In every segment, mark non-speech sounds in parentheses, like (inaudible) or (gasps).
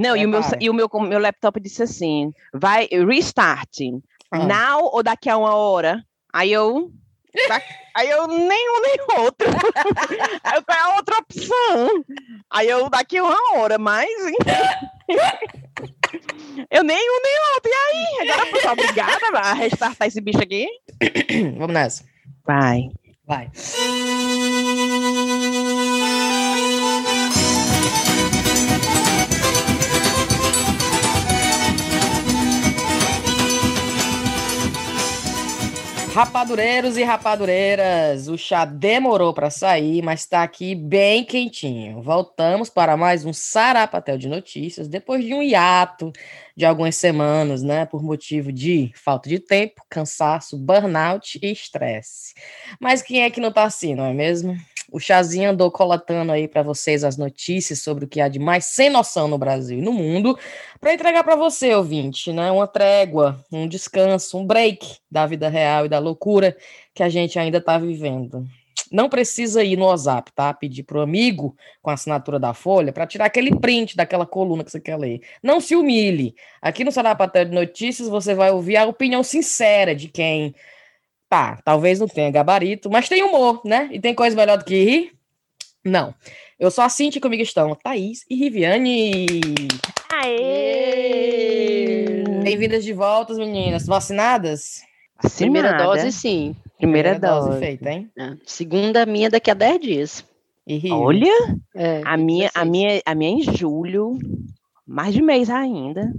Não, e o, meu, e o meu, meu laptop disse assim: vai, restart. Ah. Now ou daqui a uma hora? Aí eu. Aí eu nenhum nem outro. Aí (laughs) eu quero a outra opção. Aí eu daqui a uma hora, mas. (laughs) eu nenhum nem outro. E aí? Agora sou obrigada a restartar esse bicho aqui? (coughs) Vamos nessa. Vai. Vai. Rapadureiros e rapadureiras, o chá demorou para sair, mas está aqui bem quentinho. Voltamos para mais um Sarapatel de Notícias, depois de um hiato de algumas semanas, né, por motivo de falta de tempo, cansaço, burnout e estresse. Mas quem é que não tá assim, não é mesmo? O Chazinho andou coletando aí para vocês as notícias sobre o que há de mais sem noção no Brasil e no mundo, para entregar para você, ouvinte, né? Uma trégua, um descanso, um break da vida real e da loucura que a gente ainda está vivendo. Não precisa ir no WhatsApp, tá? Pedir pro amigo com a assinatura da Folha para tirar aquele print daquela coluna que você quer ler. Não se humilhe. Aqui no Sarapatel de Notícias você vai ouvir a opinião sincera de quem Tá, talvez não tenha gabarito, mas tem humor, né? E tem coisa melhor do que rir? Não. Eu sou a Cintia, comigo estão Thaís e Riviane. Aê! Bem-vindas de volta, meninas. Vacinadas? Primeira Vacinada. dose, sim. Primeira, dose. feita, hein? É. Segunda minha daqui a 10 dias. E? Olha, É, a minha, a 16. minha, a minha é em julho, mais de mês ainda.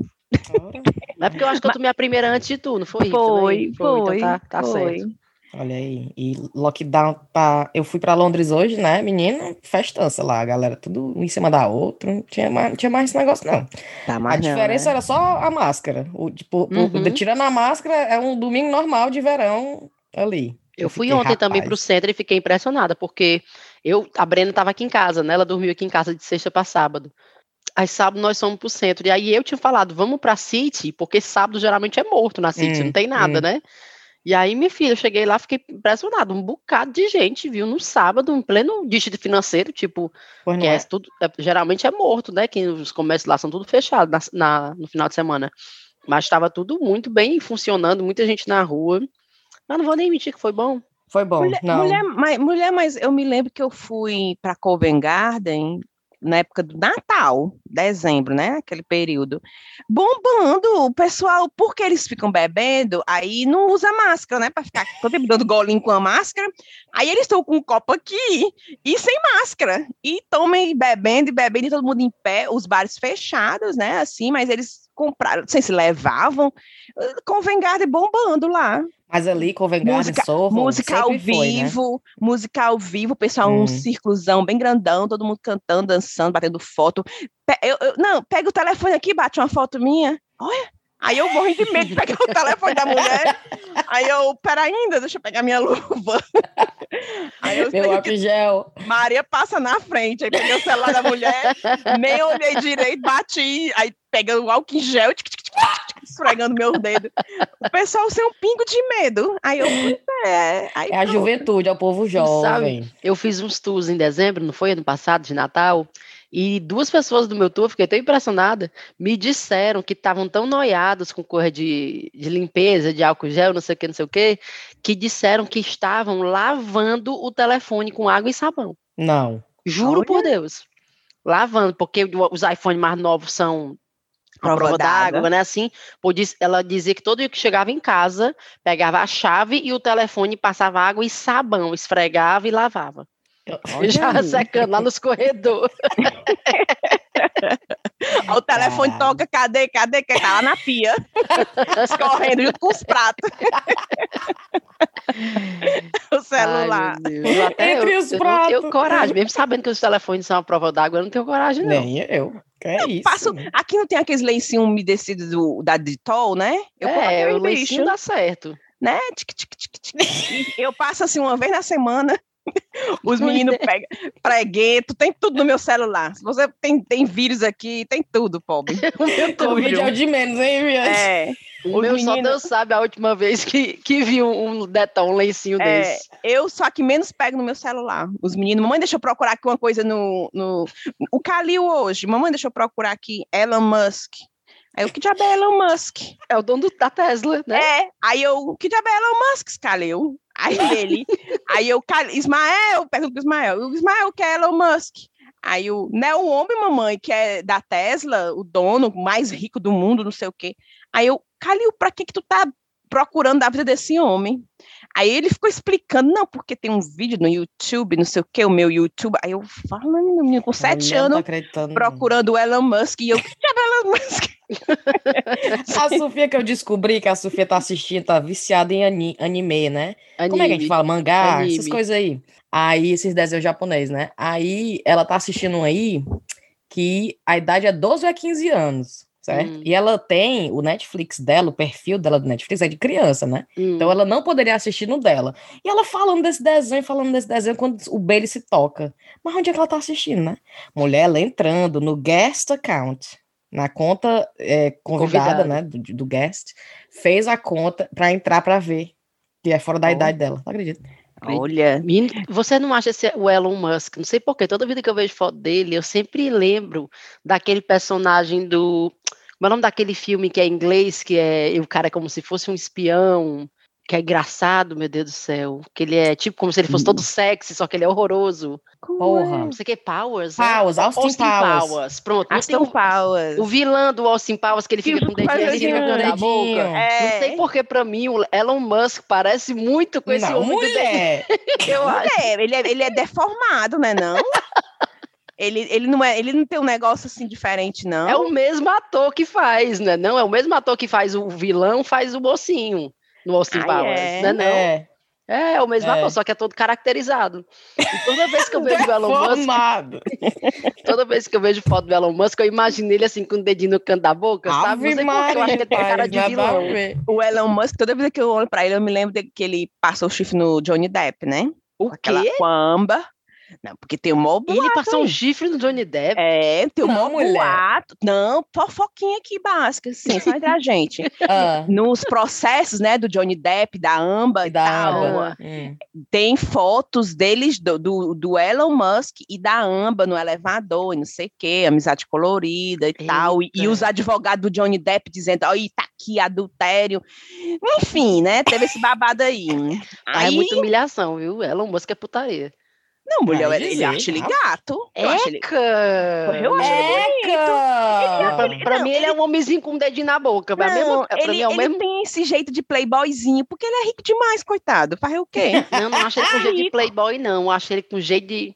Mas é porque eu acho que eu tomei a primeira antes de tu, não foi? Foi, também? foi, então tá, tá foi. certo. Olha aí. E lockdown tá. Eu fui pra Londres hoje, né, menina? Festança lá, a galera tudo um em cima da outra. Não tinha mais, não tinha mais esse negócio, não. Tá, A não, diferença né? era só a máscara. O, tipo, o- Uhum. tirando a máscara, é um domingo normal de verão ali. Eu fui fiquei, ontem também pro rapaz. centro e fiquei impressionada, porque eu, a Brenda estava aqui em casa, né? Ela dormiu aqui em casa de sexta para sábado. Aí sábado nós fomos pro centro. E aí eu tinha falado, vamos pra City, porque sábado geralmente é morto na City, Hum, não tem nada, hum. né? E aí, minha filha, eu cheguei lá, fiquei impressionada. Um bocado de gente, viu, no sábado, em pleno distrito financeiro, tipo, que é é? tudo, é- geralmente é morto, né? Que os comércios lá são tudo fechados na, na- no final de semana. Mas estava tudo muito bem funcionando, muita gente na rua. Mas não vou nem mentir que foi bom. Foi bom. Mulher, não. mulher, mas, mulher, mas eu me lembro que eu fui para Covent Garden na época do Natal, dezembro, né? Aquele período. Bombando, o pessoal, porque eles ficam bebendo, aí não usa máscara, né? Para ficar todo tempo dando golinho com a máscara. Aí eles estão com um copo aqui e sem máscara. E tomem bebendo e bebendo, e todo mundo em pé, os bares fechados, né? Assim, mas eles compraram, não sei se levavam. Covent Garden bombando lá. Mas ali, Covent Garden, Música- Soho, Música ao sempre foi, né? vivo, música ao vivo, pessoal, um Hum. círculozão bem grandão, todo mundo cantando, dançando, batendo foto. Pe- eu- eu- não, pega o telefone aqui, bate uma foto minha. Olha. Aí eu morri de medo de pegar o (laughs) telefone da mulher. Aí eu, pera ainda, deixa eu pegar minha luva. (laughs) Aí eu Meu que gel. Maria passa na frente, aí peguei o celular da mulher, nem olhei direito, bati, aí pega o álcool em gel, tic, esfregando meu dedo. O pessoal sem um pingo de medo. Aí eu, é. Aí É a juventude, é o povo jovem. Eu fiz uns tours em dezembro, não foi ano passado, de Natal, e duas pessoas do meu tour, fiquei tão impressionada, me disseram que estavam tão noiados com coisa de, de limpeza, de álcool gel, não sei o que, não sei o que, que disseram que estavam lavando o telefone com água e sabão. Não. Juro por Olha. Deus. Lavando, porque os iPhones mais novos são Prova prova d'água. né? Assim, pô, diz- ela dizia que todo dia que chegava em casa, pegava a chave e o telefone passava água e sabão, esfregava e lavava. Olha Já aí. secando lá nos corredores. O telefone Caralho. toca, cadê, cadê? Que tá lá na pia, (laughs) escorrendo junto com os pratos. (laughs) o celular. Ai. Eu até Entre eu, os eu não tenho pratos. coragem, mesmo sabendo que os telefones são a prova d'água, eu não tenho coragem, não. Nem eu. É isso? Passo, aqui não tem aqueles lencinhos umedecidos do, da Ditol, né? Eu é, o lencinho dá certo. né? Tic, tic, tic, tic. Eu passo assim uma vez na semana. Os meninos pegam pregueto, tem tudo no meu celular. Você tem, tem vírus aqui, tem tudo, pobre. (laughs) o meu Covid é o de menos, hein, Viane? É. O meu só meninos- Deus sabe a última vez que, que vi um, um um lencinho É, desse. eu só que menos pego no meu celular. Os meninos, mamãe, deixa eu procurar aqui uma coisa no. no... O Calil hoje, mamãe, deixa eu procurar aqui Elon Musk. Aí eu, que diabo é Elon Musk? É o dono do- da Tesla, né? É, aí eu, que diabo é Elon Musk, Calil? Aí ele, aí eu, Ismael, pergunto pro Ismael, o Ismael que é Elon Musk. Aí o, não é o homem, mamãe, que é da Tesla, o dono mais rico do mundo, não sei o quê. Aí eu, Calil, pra que que tu tá procurando a vida desse homem? Aí ele ficou explicando, não, porque tem um vídeo no YouTube, não sei o quê, o meu YouTube. Aí eu falando, menino, com sete anos, procurando o Elon Musk, e eu, que diabo é Elon Musk? (laughs) A Sofia que eu descobri que a Sofia tá assistindo, tá viciada em ani- anime, né? Como é que a gente fala? Mangá, essas Anime. coisas aí. Aí, esses desenhos japoneses, né? Aí, ela tá assistindo um aí que a idade é 12 a 15 anos, certo? Hum. E ela tem o Netflix dela, o perfil dela do Netflix é de criança, né? Hum. Então ela não poderia assistir no dela. E ela falando desse desenho, falando desse desenho, quando o Bailey se toca. Mas onde é que ela tá assistindo, né? Mulher, ela entrando no guest account, na conta é, convidada, Convidada. né, do, do guest, fez a conta pra entrar pra ver. Que é fora da Oh. idade dela, não acredito. Olha, Você não acha esse, o Elon Musk? Não sei porquê, toda vida que eu vejo foto dele, eu sempre lembro daquele personagem do. Como é o nome daquele filme que é inglês, que é o cara é como se fosse um espião, que é engraçado, meu Deus do céu. Que ele é tipo como se ele fosse todo sexy, só que ele é horroroso. Porra. Não sei o que, Powers. né? Powers, Austin, Powers. Pronto, não tem Aston o, Powers. o vilão do Austin Powers que ele fica (laughs) com o dedinho dedinho, no da boca. É. Não sei porque pra mim o Elon Musk parece muito com esse Não, homem do mulher. dedinho, (laughs) eu acho. É, ele é, ele é deformado, né, não? Ele, ele, não é, ele não tem um negócio assim diferente, não. É o mesmo ator que faz, né? Não, é o mesmo ator que faz o vilão, faz o mocinho no Austin Ai, Powers, é? né? Não. É. É, é o mesmo É. ator, só que é todo caracterizado. E toda vez que eu (laughs) vejo o Elon Musk, (laughs) toda vez que eu vejo foto do Elon Musk, eu imagino ele assim com o dedinho no canto da boca, sabe? Não sei porque eu acho que ele tem cara de Maria, vilão. O Elon Musk, toda vez que eu olho pra ele, eu me lembro de que ele passou o chifre no Johnny Depp, né? O Aquela quê? com a Amber. Não, porque tem um mó boato Ele passou um aí. chifre no Johnny Depp? É, tem um Não, mó mulher. boato. Não, fofoquinha aqui básica, assim, só entre a (laughs) gente. Ah, Nos processos, né, do Johnny Depp, da Amber e da tal, Amber. Hum. tem fotos deles, do, do, do Elon Musk e da Amba no elevador, e não sei o quê, amizade colorida e tal, e, e Eita. os advogados do Johnny Depp dizendo, ó, tá aqui, adultério, enfim, né, teve esse babado aí. Ah, é Aí, muita humilhação, viu? Elon Musk é putaria. Não, mulher, ele, ele dizer, acha ele gato, eu acho ele... Eca! Eu acho ele Eca! Pra, ele- pra não, mim, ele é um homenzinho com um dedinho na boca. Não, mesmo, ele, mim é o ele mesmo. tem esse jeito de playboyzinho, porque ele é rico demais, coitado, faz o quê? (laughs) Não, não acho ele com jeito de playboy, não. Acho ele com jeito de.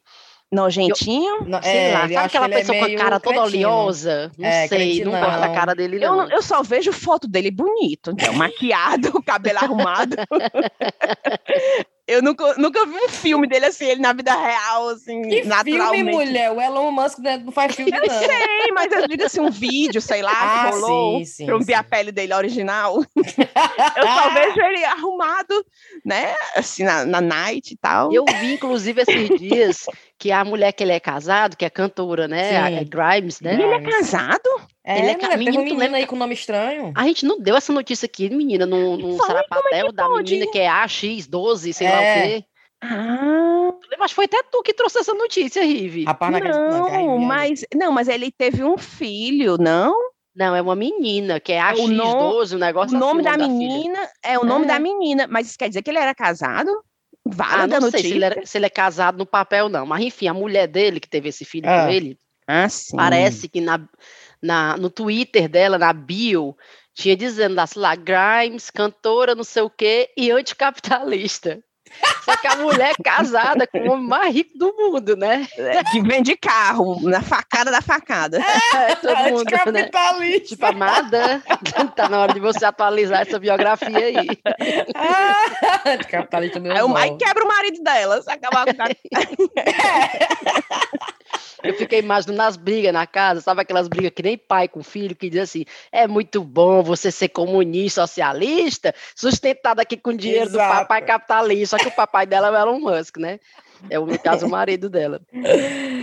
Nojentinho? Não, Sei é, lá, sabe aquela é pessoa com a cara toda cretino. oleosa? Não É, sei, não gosto da cara dele, Eu, não. não- eu só vejo foto dele bonito, então, maquiado, (laughs) cabelo arrumado. (laughs) Eu nunca, nunca vi um filme dele assim, ele na vida real, assim, Que filme, naturalmente. mulher? O Elon Musk não faz filme, Eu não. sei, mas eu digo assim, um vídeo, sei lá, Ah, que rolou, sim, sim, pra eu ver a pele dele original. (laughs) eu só vejo ele arrumado, né, assim, na, na night e tal. Eu vi, inclusive, esses (laughs) dias que a mulher que ele é casado, que é cantora, né? a- Sim. É Grimes, né? Ele é casado? É, Ele é mulher, menino, um tu menino lembra aí com nome estranho. A gente não deu essa notícia aqui, menina, no, no é que Sarapatel da pode? menina que é AX12, sei lá o É. quê. Ah, que foi até tu que trouxe essa notícia, Rive. Rapaz, não a Riviane- mas, não, mas ele teve um filho, não? Não, é uma menina, que é O no- AX12, um negócio O assim, nome da filha. menina é o nome É. da menina, mas isso quer dizer que ele era casado? Vale Ah, da não sei notícia. se ele, era- se ele é casado no papel, não. Mas, enfim, a mulher dele, que teve esse filho Ah. com ele, Ah, sim. parece que na, na, no Twitter dela, na bio, tinha dizendo lá, sei lá, Grimes, cantora, não sei o quê, e anticapitalista. Só que a mulher é casada com o homem mais rico do mundo, né? É, Que vende carro, na facada da facada. É, todo mundo, né? Anticapitalista. Tipo, amada, (laughs) tá na hora de você atualizar essa biografia aí. Ah, (laughs) Anticapitalista meu Aí, o- aí quebra o marido dela, se acabar com (laughs) Eu fiquei imaginando nas brigas na casa, sabe aquelas brigas que nem pai com filho, que diz assim, é muito bom você ser comunista, socialista, sustentado aqui com dinheiro do Exato. papai capitalista, só que o papai dela é o Elon Musk, né? É o, no caso, o marido dela.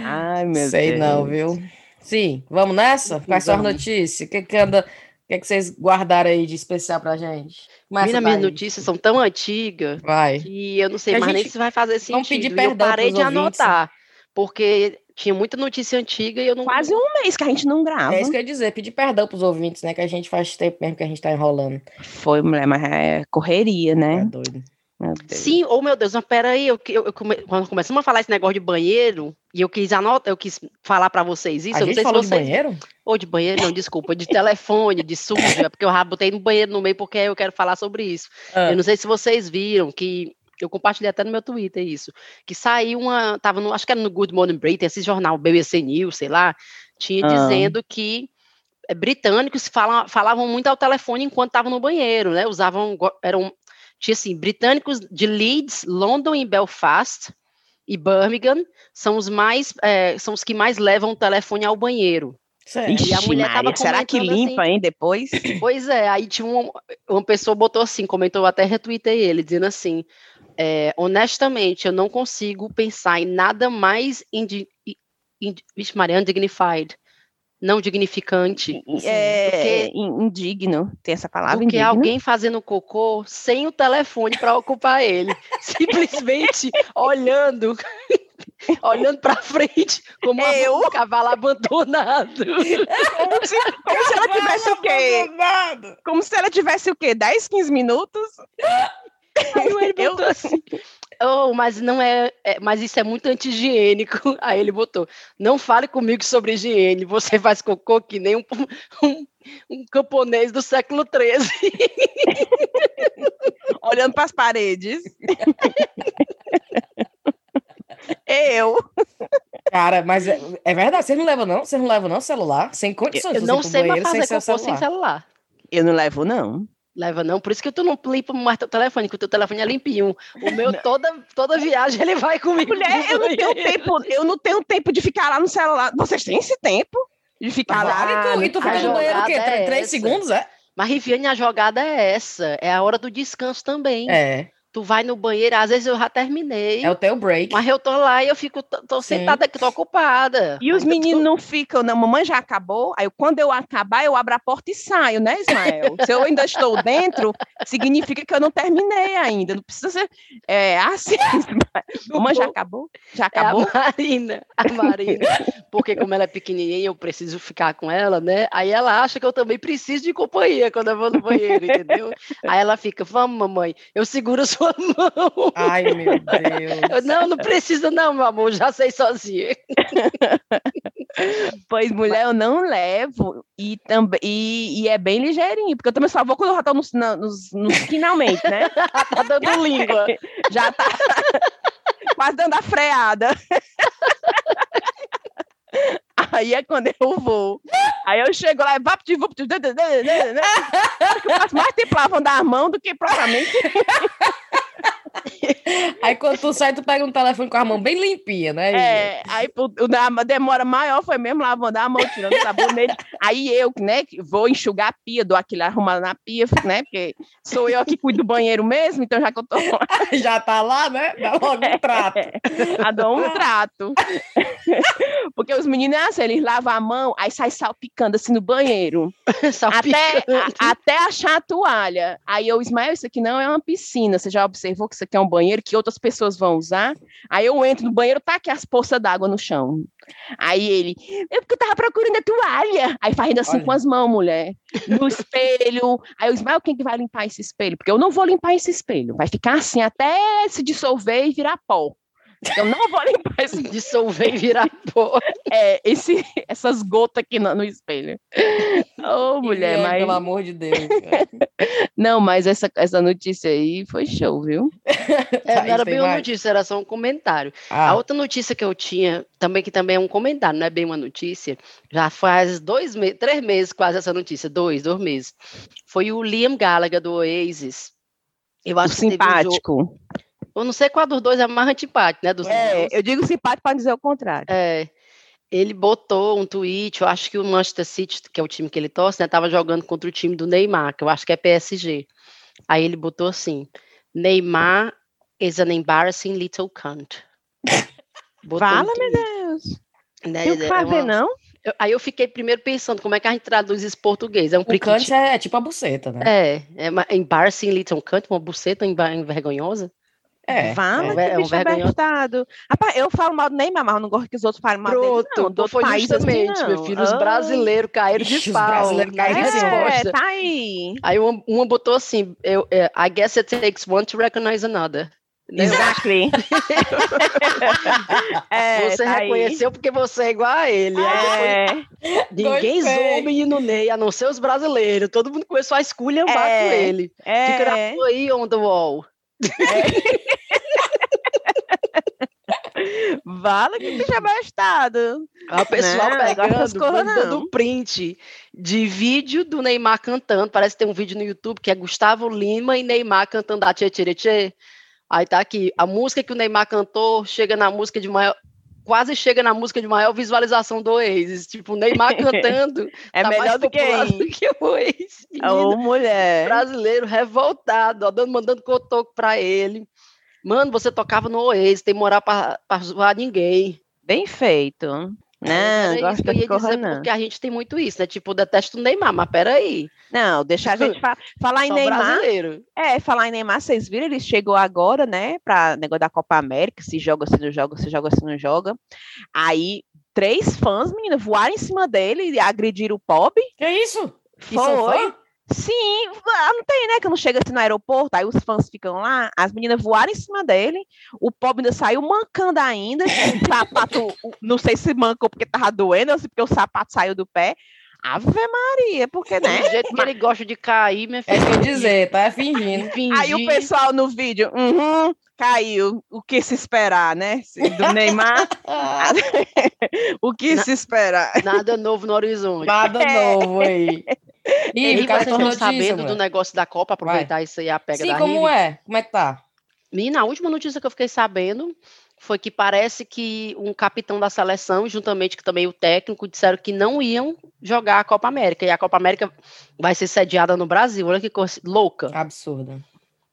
Ai, meu Sei Deus. não, viu? Sim, vamos nessa? Quais são as notícias? O que, que anda. O que, que vocês guardaram aí de especial pra gente? Começa minhas notícias são tão antigas Vai. que eu não sei mais nem se vai fazer sentido. vamos pedir E eu perdão parei de ouvintes. anotar, porque tinha muita notícia antiga e eu não... Quase um mês que a gente não grava. É isso que eu ia dizer, pedir perdão pros ouvintes, né? Que a gente faz tempo mesmo que a gente tá enrolando. Foi, mulher, mas é correria, É né? doido. Meu Deus. Sim, oh meu Deus, mas peraí, eu, eu, eu come- quando começamos a falar esse negócio de banheiro, e eu quis anotar, eu quis falar pra vocês isso, a eu não gente sei falou se de vocês... banheiro? Ou de banheiro, não, desculpa, de telefone, de suja, porque eu botei no banheiro no meio porque eu quero falar sobre isso. Ah, Eu não sei se vocês viram que eu compartilhei até no meu Twitter isso, que saiu uma, tava no, acho que era no Good Morning Britain, esse jornal BBC News, sei lá, tinha Ah. dizendo que eh, britânicos falam, falavam muito ao telefone enquanto estavam no banheiro, né? Usavam, eram, tinha assim, britânicos de Leeds, London e Belfast e Birmingham são os mais, eh, são os que mais levam o telefone ao banheiro. Sério. e a mulher tava Maria, será que comentando assim, limpa, hein, depois? Pois é, aí tinha uma, uma pessoa botou assim, comentou, eu até retuitei ele, dizendo assim, é, honestamente, eu não consigo pensar em nada mais indi, indi, vixe, Maria, undignified, não dignificante, É in- indigno, tem essa palavra do que indigno? alguém fazendo cocô sem o telefone para ocupar ele, (laughs) simplesmente olhando, (laughs) olhando para frente como Eu? um cavalo abandonado. Como se, como se ela tivesse o quê? Como se ela tivesse o quê? 10, 15 minutos? Aí ele Eu- botou assim. Oh, mas não é, é- Mas isso é muito anti-higiênico. (laughs) Aí ele botou. Não fale comigo sobre higiene. Você faz cocô que nem um, (laughs) um, um camponês do século XIII. Olhando para as paredes. Eu. Cara, mas é, é verdade, vocês não levam não? Vocês não levam não celular? Sem condições Eu de não você sei mais fazer cocô sem celular. Eu não levo, não. Leva não, por isso que tu não limpa mais teu telefone, que o teu telefone é limpinho. O meu, toda, toda viagem, ele vai comigo. Mulher, eu não tenho tempo, eu não tenho tempo de ficar lá no celular. Vocês têm esse tempo? De ficar lá. Tu, e tu a fica no banheiro o quê? é Três, três essa. segundos, é? Mas, Riviane, a jogada é essa. É a hora do descanso também. É, Tu vai no banheiro, às vezes eu já terminei. é o teu break. Mas eu tô lá e eu fico, tô, Sim. sentada aqui, tô ocupada. E os Ainda tô- meninos não ficam, não, mamãe já acabou. Aí quando eu acabar, eu abro a porta e saio, né, Ismael? Se eu ainda estou dentro, significa que eu não terminei ainda. Não precisa ser é, assim. (laughs) mamãe já acabou? Já É acabou? a Marina, a Marina. Porque como ela é pequenininha, eu preciso ficar com ela, né? Aí ela acha que eu também preciso de companhia quando eu vou no banheiro, entendeu? Aí ela fica, vamos, mamãe, eu seguro a sua mão. Ai, meu Deus. Eu, não, não precisa não, meu amor, já sei sozinha. Pois, mulher, eu não levo. E, também, e, e é bem ligeirinho, porque eu também só vou quando eu já estou nos, na- nos, nos finalmente, né? (laughs) tá dando (laughs) língua. Já tá (laughs) quase dando a freada. Aí é quando eu vou. Aí eu chego lá, dã, dã, dã. eu passo mais tempo lavando a mão do que propriamente. (laughs) Aí quando tu sai, tu pega um telefone com a mão bem limpinha, né? É, aí a demora maior foi mesmo lavando a mão, tirando o sabonete. Aí eu, né, vou enxugar a pia, dou aquilo arrumado na pia, né? Porque sou eu que cuido do banheiro mesmo, então já que eu tô lá, (laughs) Já tá lá, né? Dá logo um trato. (laughs) a dou um trato. Porque os meninos, é assim, eles lavam a mão, aí sai salpicando assim no banheiro. Até, a- até achar a toalha. Aí eu, Ismael, isso aqui não é uma piscina. Você já observou que isso aqui é um banheiro que outras pessoas vão usar? Aí eu entro no banheiro, tá aqui as poças d'água no chão. Aí ele, é porque eu tava procurando a toalha. Aí faz assim Olha. com as mãos, mulher. No espelho. Aí o Ismael, quem que vai limpar esse espelho? Porque eu não vou limpar esse espelho. Vai ficar assim até se dissolver e virar pó. Eu não vou limpar esse Dissolver e virar pó. é, esse, essas gotas aqui no, no espelho. Ô, mulher, Viviane, mas. Pelo amor de Deus. cara. (laughs) Não, mas essa, essa notícia aí foi show, viu? (laughs) É, não era bem uma mais? notícia, era só um comentário. Ah, A outra notícia que eu tinha, também que também é um comentário, não é bem uma notícia, já faz dois meses, três meses quase essa notícia, dois, dois meses. Foi o Liam Gallagher do Oasis. Eu O acho que teve um jogo- simpático. Eu não sei qual dos dois é mais antipático, né? Dos É, dois. eu digo simpático para dizer o contrário. É, ele botou um tweet, eu acho que o Manchester City, que é o time que ele torce, né, tava jogando contra o time do Neymar, que eu acho que é PSG. Aí ele botou assim: Neymar is an embarrassing little cunt. (laughs) Botou Fala, no meu. Deus. Né, Tem o que é fazer, uma- não? eu- Aí eu fiquei primeiro pensando como é que a gente traduz isso em português. É um O cante priquite. é tipo a buceta, né? É, é uma- embarrassing little cunt, uma buceta envergonhosa. É. Fala, é um que é um bicho vergonhoso. abestado. Rapaz, eu falo mal do Neymar, mas eu não gosto que os outros falem mal dele, Pronto, não. Do foi país, assim, justamente, meu não. filho, os brasileiros caíram de Ixi, os pau. brasileiros caíram de pau. É, costas. tá aí. Aí uma, uma botou assim, eu, é, I guess it takes one to recognize another. Né? Exactly. (laughs) é, você tá aí. reconheceu porque você é igual a ele. Aí depois É, ninguém zoou o menino Ney, a não ser os brasileiros. Todo mundo começou a esculhambar É, com ele. Que é. gravou aí on the wall. Vala que bicho abestado. A pessoal Não, agora essas pegando, mandando não. print de vídeo do Neymar cantando. Parece que tem um vídeo no YouTube que é Gustavo Lima e Neymar cantando a Tchê Tchê Tchê. Aí tá aqui, a música que o Neymar cantou chega na música de maior. Quase chega na música de maior visualização do Oasis. Tipo, o Neymar (laughs) cantando É tá mais melhor do que do que o Oasis. Ô, mulher. brasileiro revoltado, ó, dando, mandando cotoco pra ele. Mano, você tocava no Oasis, tem moral pra, pra zoar ninguém. Bem feito. Não, Era isso gosto que eu de ia correr, dizer, não. porque a gente tem muito isso, né? Tipo, eu detesto o Neymar, mas peraí. Não, deixa a gente fa falar em Neymar. brasileiro. É, falar em Neymar, vocês viram? Ele chegou agora, né, para negócio da Copa América, se joga, se não joga, se joga, se não joga. Aí, três fãs, menina, voaram em cima dele e agrediram o pobre. Que isso? Foi. Sim, ah, não tem, né? Que não chega assim no aeroporto, aí os fãs ficam lá, as meninas voaram em cima dele, o pobre ainda saiu mancando ainda, o sapato, não sei se mancou porque tava doendo, ou se porque o sapato saiu do pé. Ave Maria, porque, né? Do jeito que ele gosta de cair, minha É filha. isso que dizer, tá fingindo. (laughs) Fingir. Aí o pessoal no vídeo, uhum, caiu, o que se esperar, né? Do Neymar, (laughs) (laughs) o que Na- se esperar? Nada novo no horizonte. Nada É. novo aí. E cara, estão notícia, sabendo do mulher. negócio da Copa, aproveitar isso aí, a pega Sim, da como Rive? é? Como é que tá? Menina, a última notícia que eu fiquei sabendo foi que parece que um capitão da seleção, juntamente com também o técnico, disseram que não iam jogar a Copa América. E a Copa América vai ser sediada no Brasil. Olha que coisa louca. Absurdo.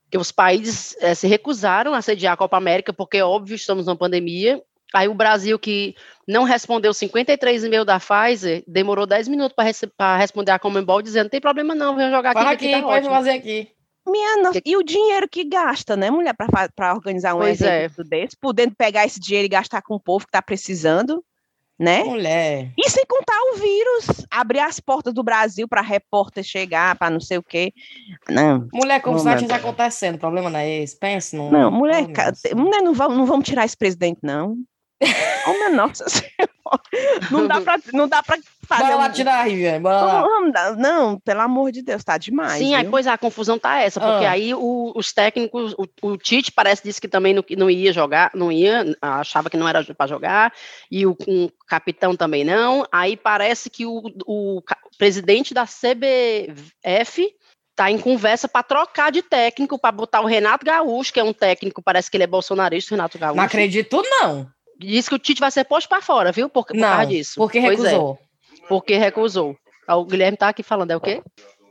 que os países eh, se recusaram a sediar a Copa América, porque, óbvio, estamos numa pandemia. Aí o Brasil, que não respondeu 53 e-mail da Pfizer, demorou 10 minutos para responder a Comembol, dizendo, não tem problema não, vem jogar aqui, Fala aqui, aqui tá pode ótimo. fazer aqui. Minha nossa, e o dinheiro que gasta, né, mulher, para organizar um Pois é. evento desse, podendo pegar esse dinheiro e gastar com o povo que está precisando, né? Mulher. E sem contar o vírus, abrir as portas do Brasil para repórter chegar, para não sei o quê. Não, Mulher, como Não, estivesse acontecendo. O problema não é esse. Pense num. não, mulher, nossa. mulher não, vamos, não vamos tirar esse presidente, não. Oh, minha nossa senhora. Não dá para não dá para fazer. Bora lá um- tirar, Riviane. Bora lá. dar- não, pelo amor de Deus, tá demais. Sim, aí, pois é, a confusão tá essa, porque Ah. aí o- os técnicos, o, o Tite parece disse que também não, não ia jogar, não ia, achava que não era para jogar, e o, um capitão também não. Aí parece que o, o presidente da CBF tá em conversa para trocar de técnico, para botar o Renato Gaúcho, que é um técnico, parece que ele é bolsonarista, o Renato Gaúcho. Não acredito, não. Diz que o Tite vai ser posto para fora, viu? Por, por causa Não. disso. Porque Pois é. recusou. Porque recusou. Ah, O Guilherme tá aqui falando, é o quê?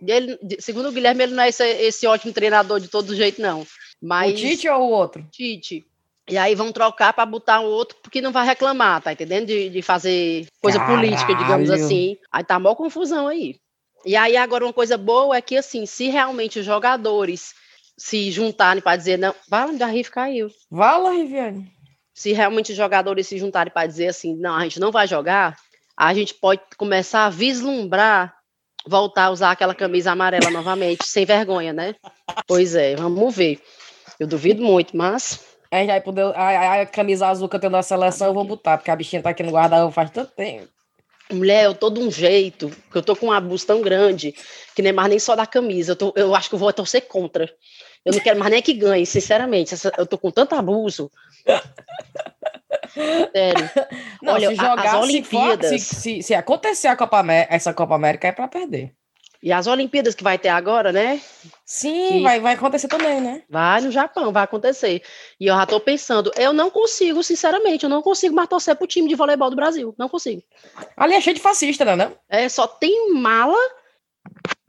Ele, segundo o Guilherme, ele não é esse, esse ótimo treinador de todo jeito, não. Mas. O Tite ou o outro? Tite. E aí vão trocar para botar um outro porque não vai reclamar, tá entendendo? De, de fazer coisa política, digamos Caralho. assim. Aí tá mó confusão aí. E aí agora uma coisa boa é que, assim, se realmente os jogadores se juntarem para dizer, não, vai onde a Riff caiu. Vala, Riviane. Se realmente os jogadores se juntarem para dizer assim, não, a gente não vai jogar, a gente pode começar a vislumbrar voltar a usar aquela camisa amarela novamente, sem vergonha, né? Pois é, vamos ver. Eu duvido muito, mas A gente vai poder. A, a- camisa azul que eu tenho da seleção eu vou botar, porque a bichinha tá aqui no guarda-roupa faz tanto tempo. Mulher, eu tô de um jeito, que eu tô com um abuso tão grande, que nem mais nem só da camisa. Eu, tô- eu acho que eu vou torcer contra. Eu não quero mais nem que ganhe, sinceramente. Essa- eu tô com tanto abuso. Sério. Não, Olha, se jogar, as se, for- Olimpíadas. se, se, acontecer a Copa essa Copa América é pra perder. E as Olimpíadas que vai ter agora, né? Sim, Que- vai, vai acontecer também, né? Vai no Japão, vai acontecer. E eu já tô pensando, eu não consigo, sinceramente, eu não consigo mais torcer pro time de voleibol do Brasil. Não consigo. Ali é cheio de fascista, né? É, só tem mala,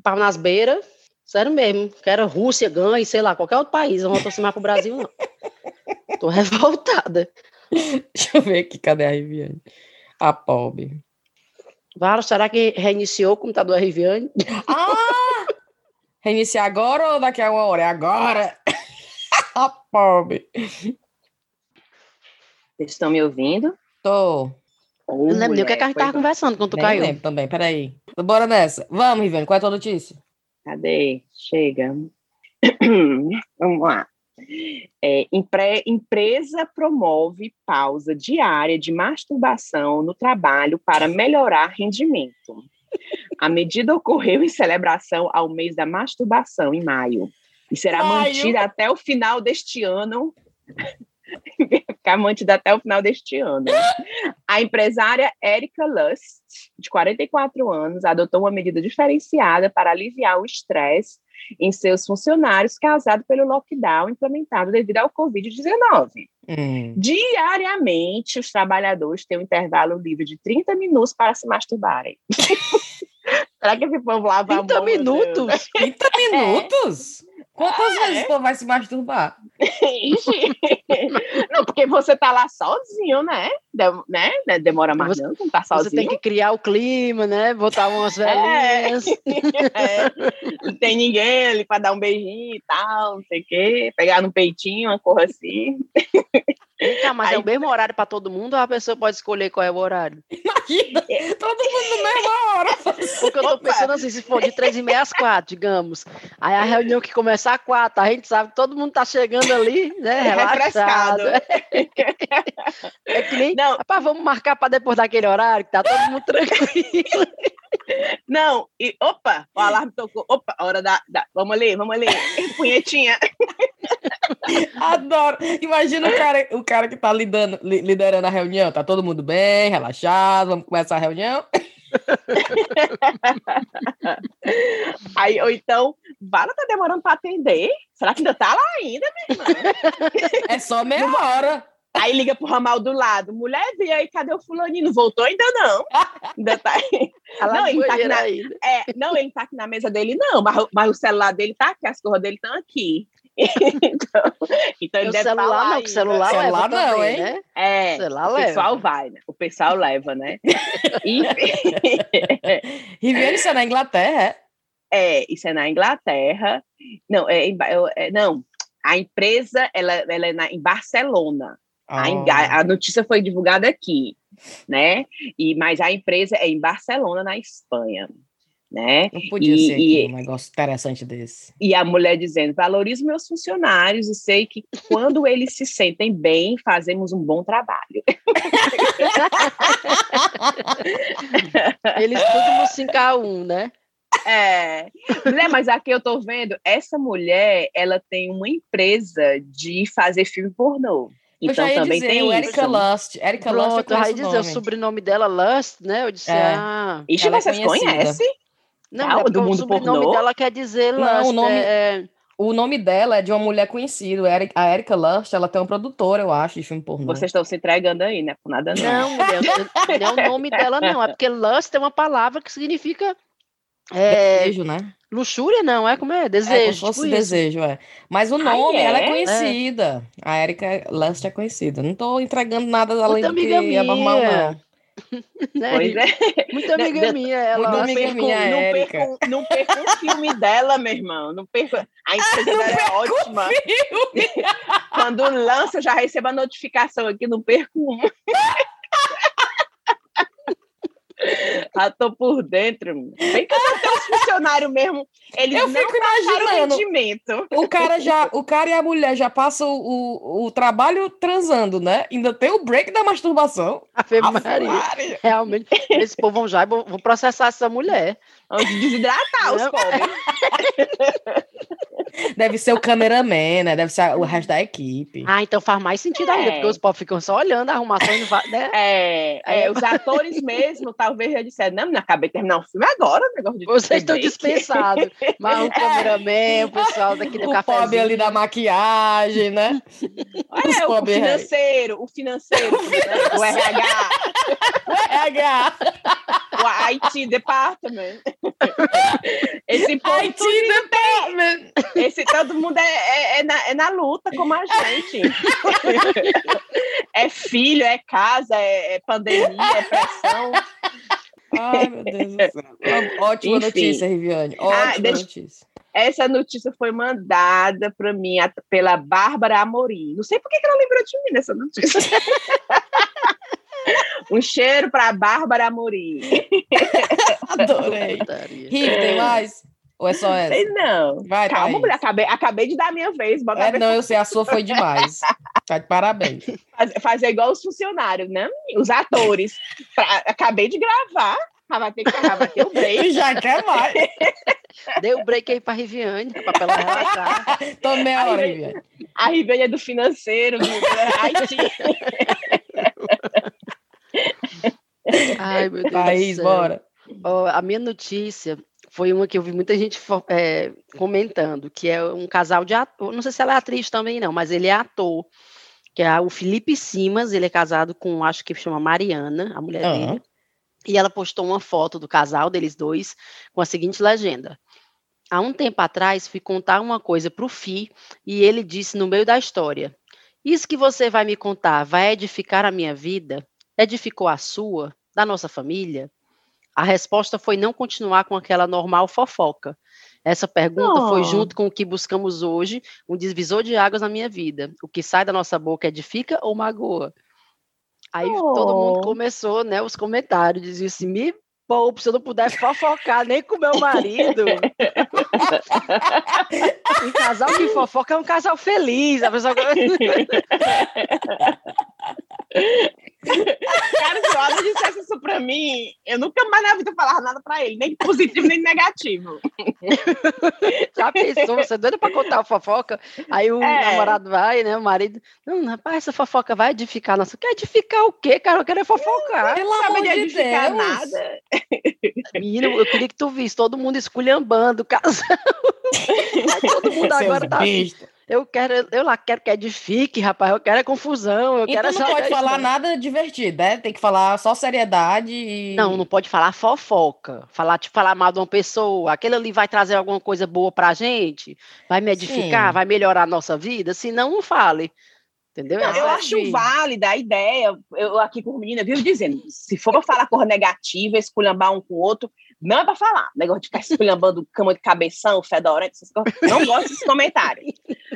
pau nas beiras. Sério mesmo. Quero a Rússia ganhe, sei lá, qualquer outro país. Eu não vou torcer mais pro Brasil, não. (laughs) Tô revoltada. Deixa eu ver aqui, cadê a Riviane? A pobre. Varo, será que reiniciou o computador da Riviane? (laughs) Ah! Reiniciar agora ou daqui a uma hora? É agora! (laughs) a pobre. Vocês estão me ouvindo? Tô. Eu não lembro nem o que, é que a gente tava conversando quando tu Nem caiu. lembro também, peraí. Bora nessa. Vamos, Riviane, qual é a tua notícia? Cadê? Chega. (clears throat) Vamos lá. É, empre- empresa promove pausa diária de masturbação no trabalho para melhorar rendimento. A medida ocorreu em celebração ao mês da masturbação, em maio, e será Maio. mantida até o final deste ano. (laughs) Ficar mantida até o final deste ano. A empresária Erika Lust, de 44 anos, adotou uma medida diferenciada para aliviar o estresse em seus funcionários causado pelo lockdown implementado devido ao Covid-19. Hum. Diariamente, os trabalhadores têm um intervalo livre de 30 minutos para se masturbarem. (laughs) Será que esse povo lava a 30 mão, meu Deus? minutos? 30 (laughs) minutos? Quantas Ah, vezes é? o povo vai se masturbar? (laughs) Ixi. Não, porque você tá lá sozinho, né? Né? Demora mais Você- não, não tá Você sozinho. tem que criar o clima, né? Botar umas É. velhinhas. (laughs) É. Não tem ninguém ali para dar um beijinho e tal, não sei o quê. Pegar no peitinho, uma cor assim. Cá, mas é Aí- o mesmo horário para todo mundo ou a pessoa pode escolher qual é o horário? Imagina, todo mundo na mesma hora. Porque eu tô Opa! pensando assim, se for de três e meia às quatro, digamos. Aí a reunião que começa às quatro, a gente sabe que todo mundo tá chegando ali, né? Refrescado. Relaxado. É que nem. Não. Rapaz, vamos marcar para depois daquele horário, que tá todo mundo tranquilo. Não, e opa, o alarme tocou. Opa, hora da. da- vamos ali, vamos ali. Punhetinha. Adoro. Imagina o cara, o cara que tá lidando, li- liderando a reunião. Tá todo mundo bem, relaxado, vamos começar a reunião. (laughs) Aí, ou então, Bala tá demorando para atender. Será que ainda tá lá ainda, minha irmã? É só meia hora. Aí liga pro ramal do lado. Mulher, vem aí, cadê o fulaninho? Não voltou ainda não. Ainda tá aí. (laughs) Ela Não, ele tá aqui na-. É, não, ele tá aqui na mesa dele, não, mas, mas o celular dele tá aqui, as coisas dele estão aqui. Então, então ele O deve tá celular lá não, que o celular, Celular leva não, também, hein? né? É, Celular o leva. pessoal vai, né? O pessoal leva, né? (laughs) Riviane, isso é na Inglaterra, é? é, isso é na Inglaterra. Não, é, eu- é, não a empresa ela, ela é na, em Barcelona. A, en- Ah. a- a notícia foi divulgada aqui, né? E, mas a empresa é em Barcelona, na Espanha. Né? Não podia E- ser aqui e- um negócio interessante desse. E a mulher dizendo: valorizo meus funcionários e sei que quando eles se sentem bem, fazemos um bom trabalho. Eles tudo no 5x1, né? É. Mulher, mas aqui eu tô vendo, essa mulher, ela tem uma empresa de fazer filme pornô. eu Então já ia também dizer, tem. Erika Lust. Erika Lust, eu eu dizer o nome. sobrenome dela, Lust, né? Eu disse, É. ah... Ixi, é vocês conhecem? Não, Ah, é do porque o mundo sobrenome pornô? dela quer dizer Lust. Não, o nome- é- é- O nome dela é de uma mulher conhecida, a Erika Lust, ela tem uma produtora, eu acho, de filme pornô. Vocês estão se entregando aí, né? Por nada não. Não, mulher, não é o nome dela, não. É porque lust é uma palavra que significa é, Desejo, né? luxúria, não, é como é? É, como Desejo. se fosse tipo isso. desejo, é. Mas o nome, ela é é? conhecida. A Erika Lust é conhecida. Não tô entregando nada além Muita do que amiga é normal, minha. não. (laughs) Né? Pois é. Muita amiga De- minha, ela. Muita Não amiga perco, minha, não, Érica. perco, não perco o filme dela, meu irmão. Não perco. A empresa dela é ótima. (laughs) Quando lança, eu já recebo a notificação aqui, não perco um. (laughs) Já (laughs) tô por dentro. Bem que até os funcionários mesmo, eles Eu não fico imaginando. rendimento. O cara já, o cara e a mulher já passam o, o trabalho transando, né? Ainda tem o break da masturbação. Ave Ave Maria. Maria. Realmente, esse povo vão já e vão processar essa mulher. Vamos desidratar os pobres. (laughs) Deve ser o cameraman, né? Deve ser o resto da equipe. Ah, então faz mais sentido ainda, É. porque os povos ficam só olhando a arrumação e não vai, né? É, é, é- os atores (laughs) mesmo, talvez já disseram, não, não acabei de terminar o filme agora, o negócio de Vocês estão dispensados. Mas o (laughs) cameraman, o pessoal daqui do o pobre ali da maquiagem, né? Os É, o pobres financeiro, o financeiro, o RH, RH. o IT department. Esse povo IT department. Esse todo mundo é, é, é na, é na luta como a gente. (laughs) é filho, é casa, é, é pandemia, é pressão. Ai, meu Deus do céu. Ótima Enfim. notícia, Riviane. Ótima deixa- notícia. Essa notícia foi mandada para mim pela Bárbara Amorim. Não sei por que ela lembrou de mim nessa notícia. (laughs) um cheiro para Bárbara Amorim. (laughs) Adorei. Riv, tem mais? Ou é só essa? Sei não. Vai, Calma, Thaís. mulher, acabei, acabei de dar a minha vez. Bota a É, não, eu sei, a sua foi demais. Tá de parabéns. (laughs) Faz- fazer igual os funcionários, né? Os atores. Pra- acabei de gravar. Ah, Vai ter que vai ter o break. (laughs) Já quer mais. Deu break aí pra Riviane, pra ela relaxar. Tô meia Aí hora, Riviane. A Ribeira é do financeiro, do Haiti. Ai, meu Deus céu. bora. Ó, a minha notícia foi uma que eu vi muita gente é, comentando, que é um casal de ator, não sei se ela é atriz também não, mas ele é ator, que é o Felipe Simas, ele é casado com, acho que chama Mariana, a mulher Aham. dele, e ela postou uma foto do casal deles dois com a seguinte legenda. Há um tempo atrás, fui contar uma coisa para o Fi e ele disse no meio da história: Isso que você vai me contar vai edificar a minha vida? Edificou a sua? Da nossa família? A resposta foi não continuar com aquela normal fofoca. Essa pergunta foi Oh. junto com o que buscamos hoje, um divisor de águas na minha vida. O que sai da nossa boca edifica ou magoa? Aí todo mundo Oh. começou, né, os comentários, dizia assim, me poupe, se eu não puder fofocar nem com meu marido. um casal que fofoca é um casal feliz. A pessoa... (laughs) (laughs) Cara, se o Adam dissesse isso pra mim, eu nunca mais na vida falava nada pra ele, nem positivo, nem negativo. (laughs) Já pensou, você é doida pra contar a fofoca? Aí o É. namorado vai, né? O marido. Não, rapaz, essa fofoca vai edificar. Nossa, quer edificar o quê, cara? Eu quero é fofocar. Pelo Não sabe de edificar Deus. nada. Menino, eu queria que tu visse todo mundo esculhambando o casal. (laughs) Todo mundo agora Seus tá assim. Eu quero, eu lá quero que edifique, rapaz. Eu quero é confusão. Eu Então quero não pode falar nada divertido, né? Tem que falar só seriedade e... Não, não pode falar fofoca. Falar, tipo, falar mal de uma pessoa. Aquele ali vai trazer alguma coisa boa pra gente? Vai me edificar? Sim. Vai melhorar a nossa vida? Se não, não fale. Entendeu? Não, eu é a acho vida. válida a ideia. Eu aqui com menina, vivo dizendo, se for falar cor negativa, esculhambar um com o outro, não é pra falar. Negócio de ficar esculhambando cama de cabeção, fedorento, essas coisas. Não gosto desses comentários.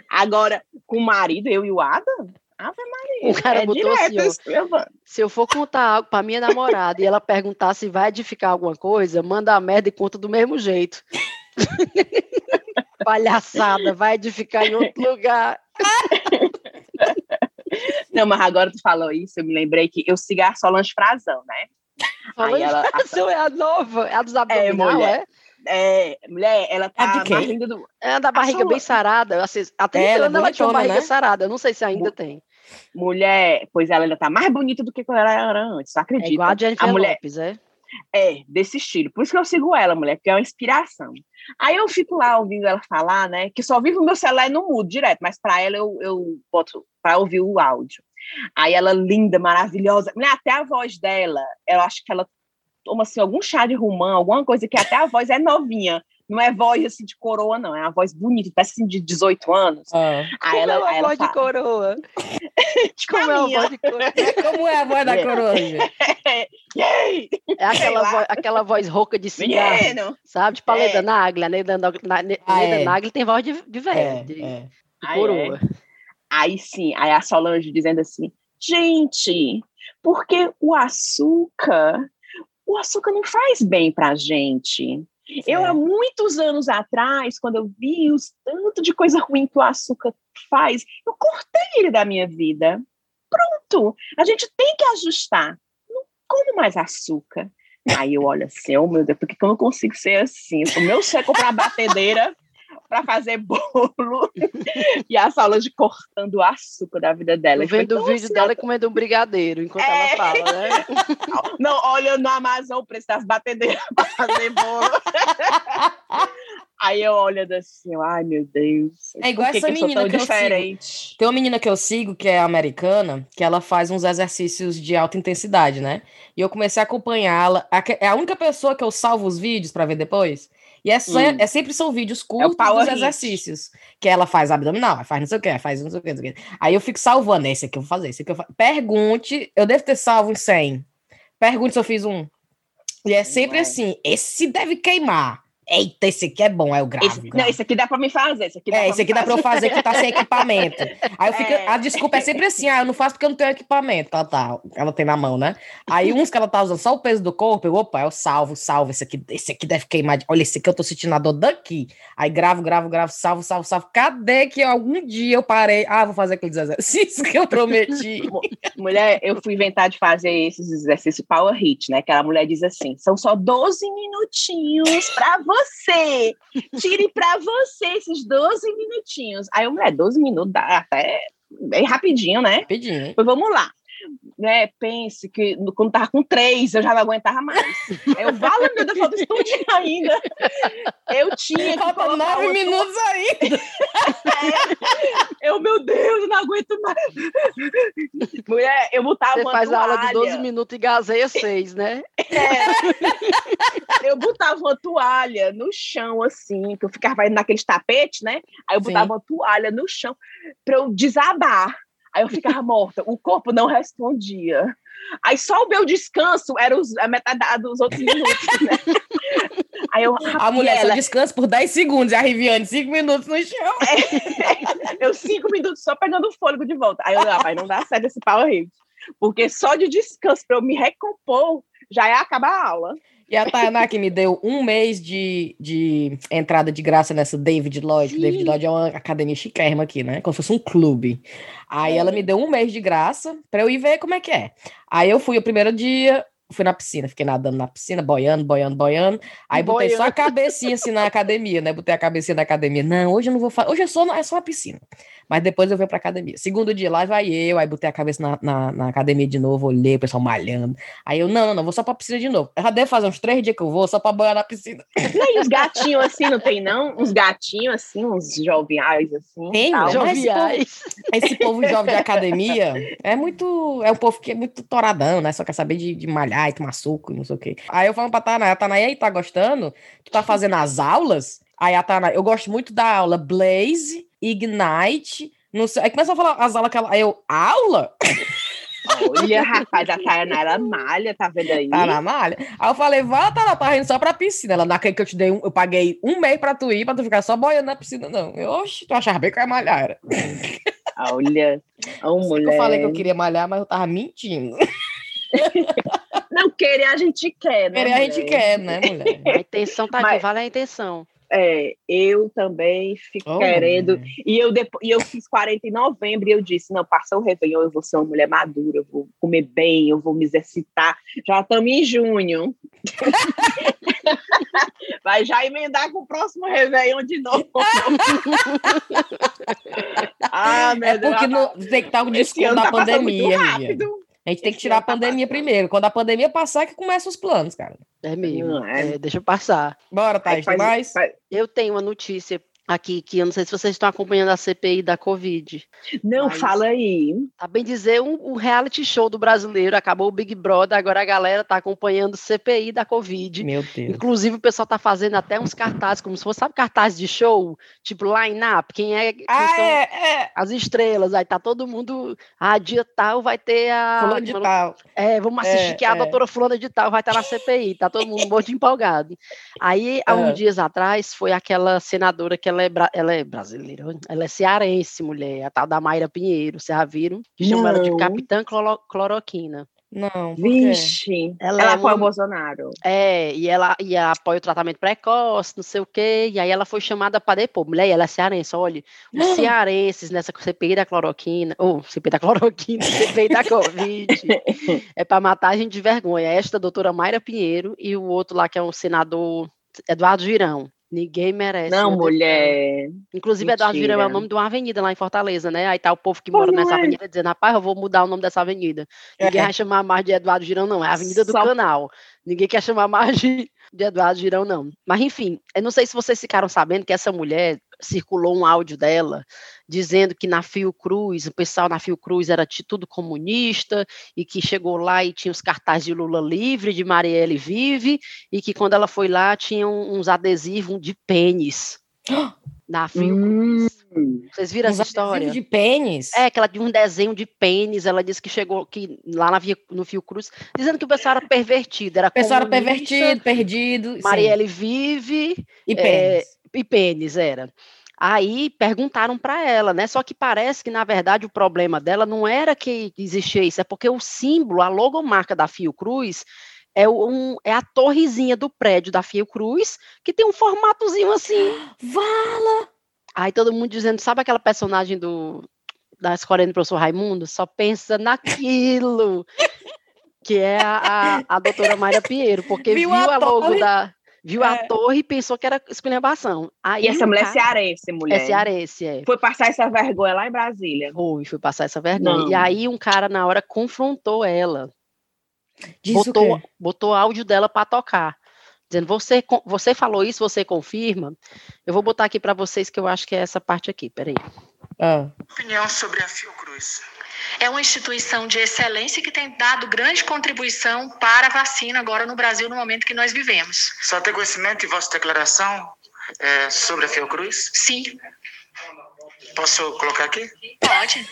Agora, com o marido, eu e o Adam, Ave Maria. O cara é botou direto assim, ó. Se eu for contar algo pra minha namorada e ela perguntar se vai edificar alguma coisa, manda a merda e conta do mesmo jeito. (laughs) Palhaçada, vai edificar em outro lugar. Não, mas agora tu falou isso, eu me lembrei que eu sigo a Solange Frazão, né? Aí ela- (laughs) é a nova, é a dos abdominal, mulher. é? É, mulher, ela tá de quem? mais linda do. É da barriga bem sarada. Assim, 30 É, ela é ela tinha uma barriga né? sarada. Eu não sei se ainda tem. Mulher, pois ela ainda tá mais bonita do que quando ela era antes, tu É acredita? igual a Jennifer A mulher- Lopes, é? É, desse estilo. Por isso que eu sigo ela, mulher, porque é uma inspiração. Aí eu fico lá ouvindo ela falar, né? Que só vivo o meu celular no mudo direto, mas para ela eu, eu boto para ouvir o áudio. Aí ela linda, maravilhosa. Mulher, Até a voz dela, eu acho que ela toma assim, algum chá de romã, alguma coisa que até a voz é novinha. Não é voz assim de coroa, não. É uma voz bonita, parece assim de 18 anos. Ah. Aí Como ela, é uma aí ela voz de fala, coroa? (laughs) tipo Como a é minha. voz de coroa? Como é a voz da É. coroa! (laughs) É aquela, voz, aquela voz rouca de cigarro, Menino! sabe? Tipo a É. Leda Nagli. A Leda, Nagli- na- Ne- Ah, Leda é. Tem voz de, de velho, É, de, é. de coroa. Aí sim, aí a Solange dizendo assim, gente, porque o açúcar, o açúcar não faz bem pra gente. Eu, É. há muitos anos atrás, quando eu vi os tanto de coisa ruim que o açúcar faz, eu cortei ele da minha vida. Pronto, a gente tem que ajustar. Não como mais açúcar. Aí eu olho assim, oh meu Deus, por que eu não consigo ser assim? O meu é comprar batedeira para fazer bolo (laughs) e a Solange cortando o açúcar da vida dela. Eu vendo o vídeo assim, dela comendo um brigadeiro enquanto É. ela fala, né? (laughs) Não, olha no Amazon o preço das batedeiras (laughs) para fazer bolo. Aí eu olhando assim, ai meu Deus. É igual essa que menina que eu sigo. diferente? Tem uma menina que eu sigo, que é americana, que ela faz uns exercícios de alta intensidade, né? E eu comecei a acompanhá-la. É a única pessoa que eu salvo os vídeos pra ver depois. E é, só- Hum. é sempre são vídeos curtos Power dos Hit. exercícios. Que ela faz abdominal, faz não sei o que, faz não sei o que, não sei o que. Aí eu fico salvando. Esse aqui eu vou fazer, esse aqui eu vou fazer. Pergunte, eu devo ter salvo uns 100. Pergunte se eu fiz um. E é sempre assim: esse deve queimar. Eita, esse aqui é bom, aí eu gravo. Esse, não, esse aqui dá pra me fazer. Esse aqui dá É, esse aqui dá pra eu fazer que tá sem equipamento. Aí eu fico, É. a desculpa é sempre assim, ah, eu não faço porque eu não tenho equipamento, tá, tá, ela tem na mão, né? Aí uns que ela tá usando só o peso do corpo, eu, opa, eu salvo, salvo, esse aqui, esse aqui deve queimar, olha, esse aqui eu tô sentindo a dor daqui. Aí gravo, gravo, gravo, salvo, salvo, salvo. Cadê que algum dia eu parei, ah, vou fazer aqueles exercícios que eu prometi. Mulher, eu fui inventar de fazer esses exercícios power hit, né? Aquela mulher diz assim: são só 12 minutinhos pra você. Tire pra você esses 12 minutinhos. Aí, eu, mulher, 12 minutos dá até bem rapidinho, né? Rapidinho, hein? Pois vamos lá. Né, pense que quando tava com três, eu já não aguentava mais. Eu falo, meu Deus, falta estudinho ainda. Eu tinha que Falta nove uma- minutos ainda. (laughs) Eu, meu Deus, eu não aguento mais. Mulher, eu botava Você uma faz a aula de 12 toalha. minutos e gazeia 6, né? É. eu botava uma toalha no chão, assim, que eu ficava indo naqueles tapetes, né? Aí eu Sim. botava uma toalha no chão para eu desabar. Aí eu ficava morta, o corpo não respondia. Aí só o meu descanso era os, a metade dos outros minutos, né? (laughs) Aí eu, A mulher só ela, descansa por 10 segundos, a Riviane 5 minutos no chão. eu cinco minutos só pegando o fôlego de volta. Aí eu, rapaz, não dá certo esse power hit. Porque só de descanso para eu me recompor já é acabar a aula. E a Tainá que me deu um mês de, de entrada de graça nessa David Lloyd, Sim. David Lloyd é uma academia chiquérrima aqui, né? Como se fosse um clube. Aí ela me deu um mês de graça pra eu ir ver como é que é. Aí eu fui o primeiro dia, fui na piscina, fiquei nadando na piscina, boiando, boiando, boiando. Aí botei só a Boiando. cabecinha assim na academia, né? Botei a cabecinha na academia. Não, hoje eu não vou fazer. Hoje é só, é só uma piscina. Mas depois eu venho pra academia. Segundo dia, lá vai eu, aí botei a cabeça na, na, na academia de novo, olhei o pessoal malhando. Aí eu, não, não, não, vou só pra piscina de novo. Eu já devo fazer uns três dias que eu vou só pra banhar na piscina. (laughs) E os gatinhos assim, não tem não? Uns gatinhos assim, uns joviais assim. Tem, tal. mas esse povo- Joviais. Esse povo jovem de academia é muito. É um povo que é muito toradão, né? Só quer saber de, de malhar e tomar suco e não sei o quê. Aí eu falo pra Tana, Tana, e aí, tá gostando? Tu tá fazendo as aulas? Aí a Tana, eu gosto muito da aula Blaze, Ignite, não sei. Aí começa a falar as aulas que ela. Aí eu, aula? (laughs) Olha, rapaz, a Tayana, ela malha, tá vendo aí? Tá na malha. Aí eu falei, vá, Tana, tá indo só pra piscina. Ela, naquele que eu te dei, um, eu paguei um mês pra tu ir, pra tu ficar só boiando na piscina, não. Eu, oxe, tu achava bem que eu ia malhar. Era. Olha, que mulher. eu falei que eu queria malhar, mas eu tava mentindo. (laughs) Não, querer a gente quer, né? Querer a gente quer, né, mulher? A intenção tá Mas- aqui, vale a intenção. É, eu também fico Oh, querendo. mulher. E eu, depois, e eu fiz 40 em novembro e eu disse: não, passou o Réveillon, eu vou ser uma mulher madura, eu vou comer bem, eu vou me exercitar. Já estamos em junho. (laughs) Vai já emendar com o próximo Réveillon de novo. (laughs) ah, meu É Deus, porque não, tem que estar o esse desconto ano da tá pandemia, muito rápido. A gente tem que tirar a pandemia passando. primeiro. Quando a pandemia passar, que começam os planos, cara. É mesmo. É. É, deixa eu passar. Bora, Aí Thaís, tem mais? faz- Eu tenho uma notícia aqui que eu não sei se vocês estão acompanhando a CPI da Covid. Não, fala aí. Tá bem dizer, um, um reality show do brasileiro. Acabou o Big Brother, agora a galera tá acompanhando CPI da Covid. Meu Deus. Inclusive, o pessoal tá fazendo até uns cartazes, como se fosse, sabe, cartaz de show? Tipo, line-up, quem é. quem Ah, é, é. As estrelas, aí tá todo mundo. Ah, dia tal vai ter a. Fulano de tal. É, vamos assistir É, que a é. doutora Fulana de Tal vai estar na CPI, tá todo mundo muito empolgado. Aí, há É. uns dias atrás, foi aquela senadora que ela é, bra- ela é brasileira, ela é cearense, mulher, a tal da Mayra Pinheiro, vocês já viram? Que chama ela de Não. Capitã Cloro- Cloroquina. Não? Vixe, Ela ela, é apoia uma- o Bolsonaro. É, e ela, e ela apoia o tratamento precoce, não sei o quê, e aí ela foi chamada para depor. Mulher, ela é cearense, olha, os (gasps) cearenses nessa CPI da cloroquina, ou CPI da cloroquina, (laughs) CPI da Covid, (laughs) é para matar a gente de vergonha. Esta doutora Mayra Pinheiro e o outro lá que é um senador, Eduardo Girão. Ninguém merece. Não, Deus mulher. Inclusive, Eduardo Girão é o Mentira. nome de uma avenida lá em Fortaleza, né? Aí tá o povo que Pô, mora nessa é? avenida dizendo, rapaz, eu vou mudar o nome dessa avenida. Ninguém É. vai chamar mais de Eduardo Girão, não. É a Avenida do Só- Canal. Ninguém quer chamar mais de de Eduardo Girão, não. Mas, enfim, eu não sei se vocês ficaram sabendo que essa mulher circulou um áudio dela dizendo que na Fiocruz, o pessoal na Fiocruz era tudo comunista e que chegou lá e tinha os cartazes de Lula livre, de Marielle vive, e que quando ela foi lá tinha uns adesivos de pênis. (gasps) na Fiocruz. Hum, Vocês viram essa história? de pênis? É, que ela tinha um desenho de pênis, ela disse que chegou que lá na via, no Fiocruz, dizendo que o pessoal era pervertido, era o pessoal era pervertido, perdido. Marielle sim. vive e pênis. É, e pênis era. Aí perguntaram para ela, né? Só que parece que, na verdade, o problema dela não era que existia isso, é porque o símbolo, a logomarca da Fiocruz, é, um, é a torrezinha do prédio da Fiocruz, que tem um formatozinho assim. Vala! Aí todo mundo dizendo, sabe aquela personagem do da escola do professor Raimundo? Só pensa naquilo. (laughs) que é a, a, a doutora Mayra Pinheiro, porque viu, viu a, a logo da. Viu é. a torre e pensou que era esculhambação. Aí e essa mulher cara, é cearense, mulher. É cearense, é. Foi passar essa vergonha lá em Brasília. Foi, foi passar essa vergonha. Não. E aí um cara, na hora, confrontou ela. Diz botou, botou áudio dela para tocar dizendo você você falou isso, você confirma. Eu vou botar aqui para vocês que eu acho que é essa parte aqui. Peraí. Ah. Opinião sobre a Fiocruz. É uma instituição de excelência que tem dado grande contribuição para a vacina agora no Brasil no momento que nós vivemos. Só tem conhecimento de vossa declaração é, sobre a Fiocruz? Sim. Posso colocar aqui? Pode.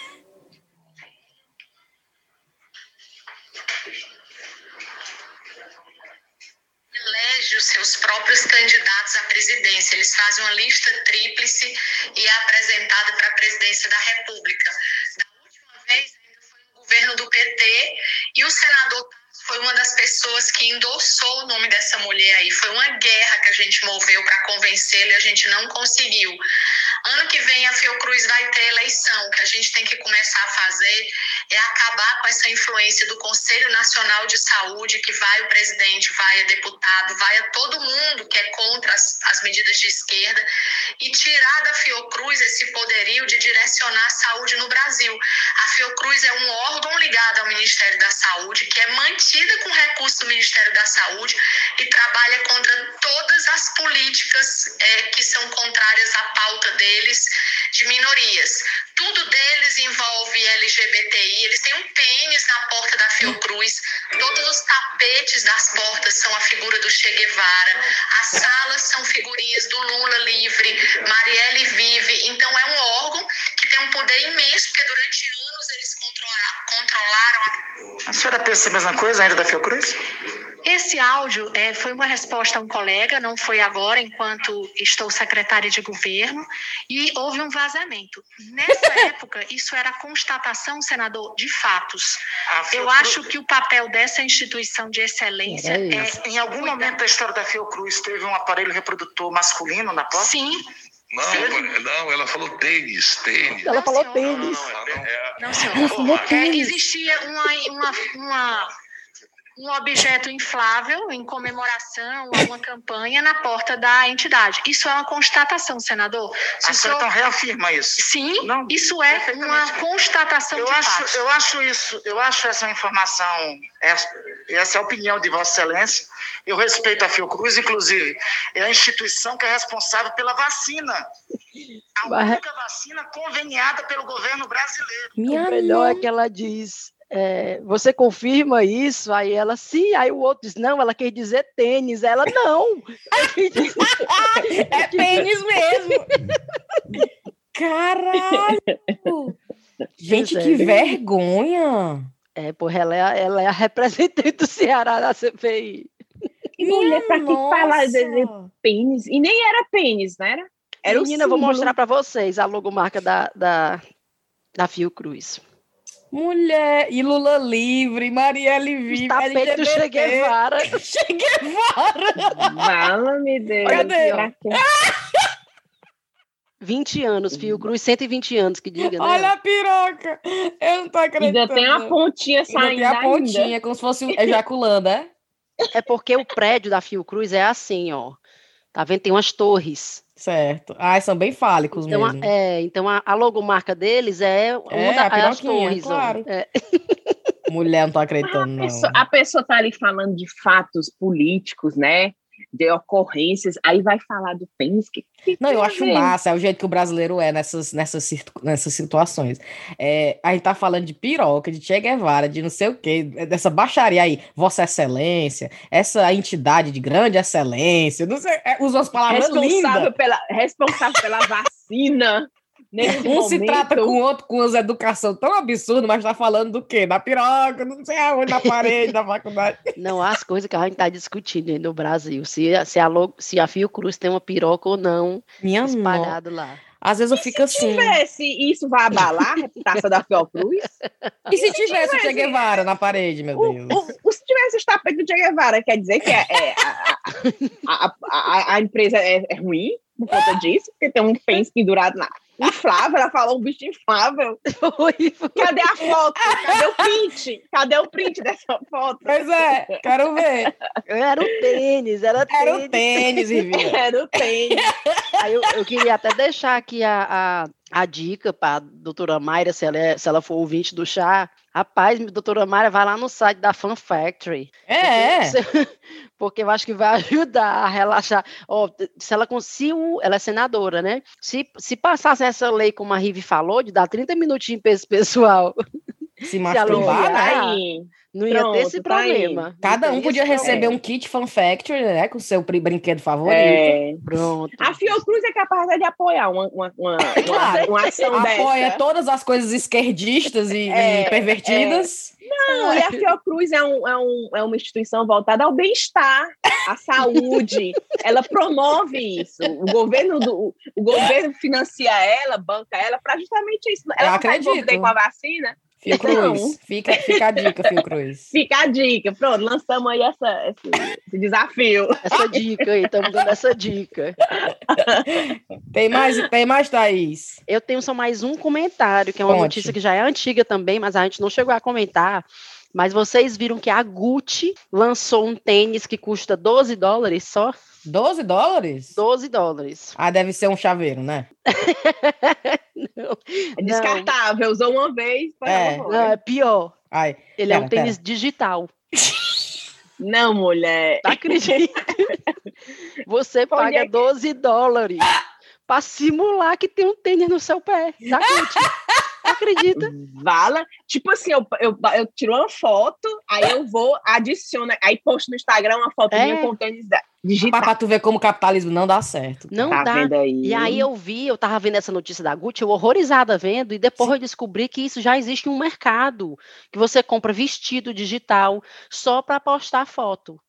Elege os seus próprios candidatos à presidência. Eles fazem uma lista tríplice e é apresentada para a presidência da República. Da última vez, ainda foi no governo do PT e o senador foi uma das pessoas que endossou o nome dessa mulher aí. Foi uma guerra que a gente moveu para convencê-la e a gente não conseguiu. Ano que vem a Fiocruz vai ter eleição. O que a gente tem que começar a fazer é acabar com essa influência do Conselho Nacional de Saúde, que vai o presidente, vai a deputado, vai a todo mundo que é contra as, as medidas de esquerda, e tirar da Fiocruz esse poderio de direcionar a saúde no Brasil. A Fiocruz é um órgão ligado ao Ministério da Saúde, que é mantida com recursos do Ministério da Saúde e trabalha contra todas as políticas é, que são contrárias à pauta deles de minorias. Tudo deles envolve LGBTI, eles têm um pênis na porta da Fiocruz, todos os tapetes das portas são a figura do Che Guevara, as salas são figurinhas do Lula livre, Marielle vive. Então é um órgão que tem um poder imenso, porque durante anos eles controlaram. A, a senhora pensa a mesma coisa ainda da Fiocruz? Esse áudio é, foi uma resposta a um colega, não foi agora, enquanto estou secretária de governo, e houve um vazamento. Nessa época, isso era constatação, senador, de fatos. Ah, Eu acho que o papel dessa instituição de excelência é. é em algum momento da história da Fiocruz teve um aparelho reprodutor masculino na porta? Sim. Não, Sim. não, ela falou tênis, tênis. Ela falou tênis. Não, não, não, é, não senhor. Ela falou é, tênis. É, existia uma, uma, uma um objeto inflável em comemoração a uma campanha na porta da entidade. Isso é uma constatação, senador. Se a senhora então reafirma isso? Sim, Não, isso é uma constatação eu de acho, fato. Eu acho isso, eu acho essa informação, essa, essa é a opinião de Vossa Excelência. Eu respeito a Fiocruz, inclusive, é a instituição que é responsável pela vacina. A única vacina conveniada pelo governo brasileiro. Minha o melhor é que ela diz é, você confirma isso? Aí ela, sim. Aí o outro diz, não, ela quer dizer tênis. Ela, não. (laughs) (laughs) é pênis mesmo. Caralho! Gente, que vergonha! É, porra, ela é, ela é a representante do Ceará na CPI. Mulher, pra que falar de pênis? E nem era pênis, não era? Era Menina, eu vou mostrar para vocês a logomarca da, da, da Fiocruz. Mulher, e Lula livre, Marielle vive, tapete do Che Guevara. (laughs) che Guevara. Fala-me Deus. Cadê? 20 (laughs) anos, Fiocruz, 120 anos, que diga, né? Olha a piroca! Eu não tô acreditando. Ainda tem a pontinha saindo ainda. tem a pontinha, ainda. como se fosse um ejaculando, é? É porque o prédio da Fiocruz é assim, ó. Tá vendo? Tem umas torres. Certo. Ah, são bem fálicos então, mesmo. A, é, então a, a, logomarca deles é, é da, a as torres. Claro. É. Mulher, não tô (laughs) acreditando, a pessoa, a pessoa tá ali falando de fatos políticos, né? De ocorrências, aí vai falar do pênis. Que, que Não, eu acho massa, é o jeito que o brasileiro é nessas, nessas, nessas situações. É, a gente tá falando de piroca, de Che Guevara, de não sei o quê, dessa baixaria aí, Vossa Excelência, essa entidade de grande excelência, não sei, é, usa umas palavras Responsável lindas. pela, responsável pela vacina. (laughs) Nesse (laughs) Um se momento. trata com o outro com umas educação tão absurda, mas tá falando do quê? Da piroca, não sei aonde, na parede, da faculdade. (laughs) Não há as coisas que a gente está discutindo aí no Brasil. Se, a- se, a, lo- se a Fiocruz tem uma piroca ou não Minha espalhado lá. Às vezes eu fico Se assim. tivesse, isso vai abalar a reputação da Fiocruz? E se tivesse o Che Guevara na parede, meu O, Deus? o- o- se tivesse os tapetes do Che Guevara, quer dizer que é- é, a, a- a- a- a empresa é, é ruim por conta disso, porque tem um pênis pendurado lá. Inflável, ela falou um bicho inflável. Cadê a foto? Cadê o print? Cadê o print dessa foto? Pois é, quero ver. Era o tênis, era tênis. Era o tênis, Rivinha. Era o tênis. Aí eu, eu queria até deixar aqui a, a, a dica para a doutora Mayra, se ela, é- se ela for ouvinte do chá. Rapaz, doutora Mayra, vai lá no site da Fan Factory. É. Porque, (laughs) porque eu acho que vai (laughs) ajudar a relaxar. Ó, se ela conseguiu, ela é senadora, né? Se, se passasse essa lei, como a Rive falou, de dar 30 minutinhos para esse pessoal, (laughs) Se masturbar, né? Aí, não ia ter esse Pronto, tá aí. problema. Cada Não um tem podia receber problema. um kit Fan Factory, né? Com seu brinquedo favorito. é, Pronto. a Fiocruz é capaz de apoiar uma, uma, uma, (laughs) Claro. uma ação Apoia dessa. todas as coisas esquerdistas e, e É, pervertidas. Não, e a Fiocruz é, um, é, um, é uma instituição voltada ao bem-estar, à saúde. (laughs) ela promove isso. O governo, do, o governo financia ela, banca ela, para justamente isso. Ela não vai acredito. envolver com a vacina. Fio (laughs) Não. Cruz. Fica, fica a dica, Fio Cruz. (laughs) Fica a dica. Pronto, lançamos aí essa, esse, esse desafio. Essa dica aí, estamos dando essa dica. (laughs) Tem mais, tem mais, Thaís? Eu tenho só mais um comentário, que é uma Conte. notícia que já é antiga também, mas a gente não chegou a comentar. Mas vocês viram que a Gucci lançou um tênis que custa 12 dólares só? 12 dólares? 12 dólares. Ah, deve ser um chaveiro, né? (laughs) É descartável. Usou uma vez. É. Não, é pior. Ai, Ele é Pera, um tênis digital. (laughs) Não, mulher. Tá acredita? (laughs) Você paga é que- 12 dólares para simular que tem um tênis no seu pé. Da Gucci. Acredita? Vala. Tipo assim, eu, eu, eu tiro uma foto, aí eu vou, adiciono, aí posto no Instagram uma foto É. minha com o tênis digital. pra tu ver como o capitalismo não dá certo. Não tá dá. vendo aí? E aí eu vi, eu tava vendo essa notícia da Gucci, eu horrorizada vendo, e depois eu descobri que isso já existe um mercado, que você compra vestido digital só para postar foto.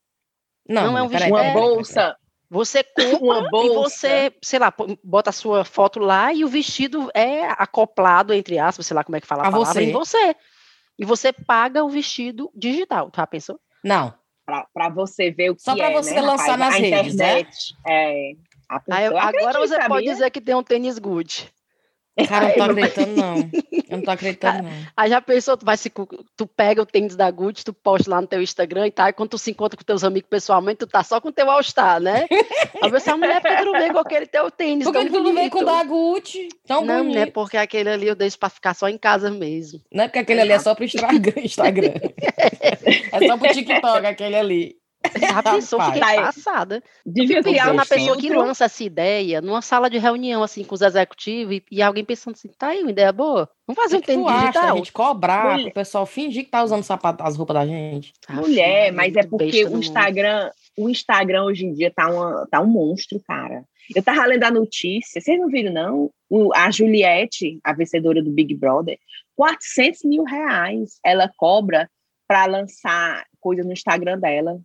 Não, Não é um vestido- uma peraí, bolsa, Você (laughs) compra uma e você, sei lá, bota a sua foto lá e o vestido é acoplado, entre aspas, sei lá como é que fala a, A palavra, você. em você. E você paga o vestido digital, tá? Pensou? Não, pra, pra você ver o que Só pra é, você né, lançar rapaz? nas a redes, né? internet, É. A Aí, pessoa agora acredita, você pode sabia? dizer que tem um tênis Gucci. Cara, (laughs) não tô não- acreditando, não. Eu não tô acreditando, não. Aí já pensou, tu vai se, tu pega o tênis da Gucci, tu posta lá no teu Instagram e tal, e quando tu se encontra com teus amigos pessoalmente, tu tá só com o teu All-Star, né? Aí você, mulher, por que tu não vem com aquele teu tênis Por que tu não vem com o bonito?" da Gucci? Tão Não, bonito. né? Porque aquele ali eu deixo pra ficar só em casa mesmo. Não é porque aquele ali é só pro Instagram. (laughs) Instagram. (laughs) é só pro TikTok, aquele ali. Já pensou, fiquei Rapaz. passada. Devia Fico criar vendo um a pessoa que lança essa ideia numa sala de reunião, assim, com os executivos, e, e alguém pensando assim, tá aí uma ideia boa? Vamos fazer O um tênis acha? A digital? gente cobrar Mulher. pro pessoal fingir que tá usando sapato, as roupas da gente. Ah, Mulher, filho, mas é porque o mundo. Instagram, o Instagram hoje em dia tá, uma, tá um monstro, cara. Eu tava lendo a notícia, vocês não viram, não? O- a Juliette, a vencedora do Big Brother, 400 mil reais ela cobra para lançar coisa no Instagram dela.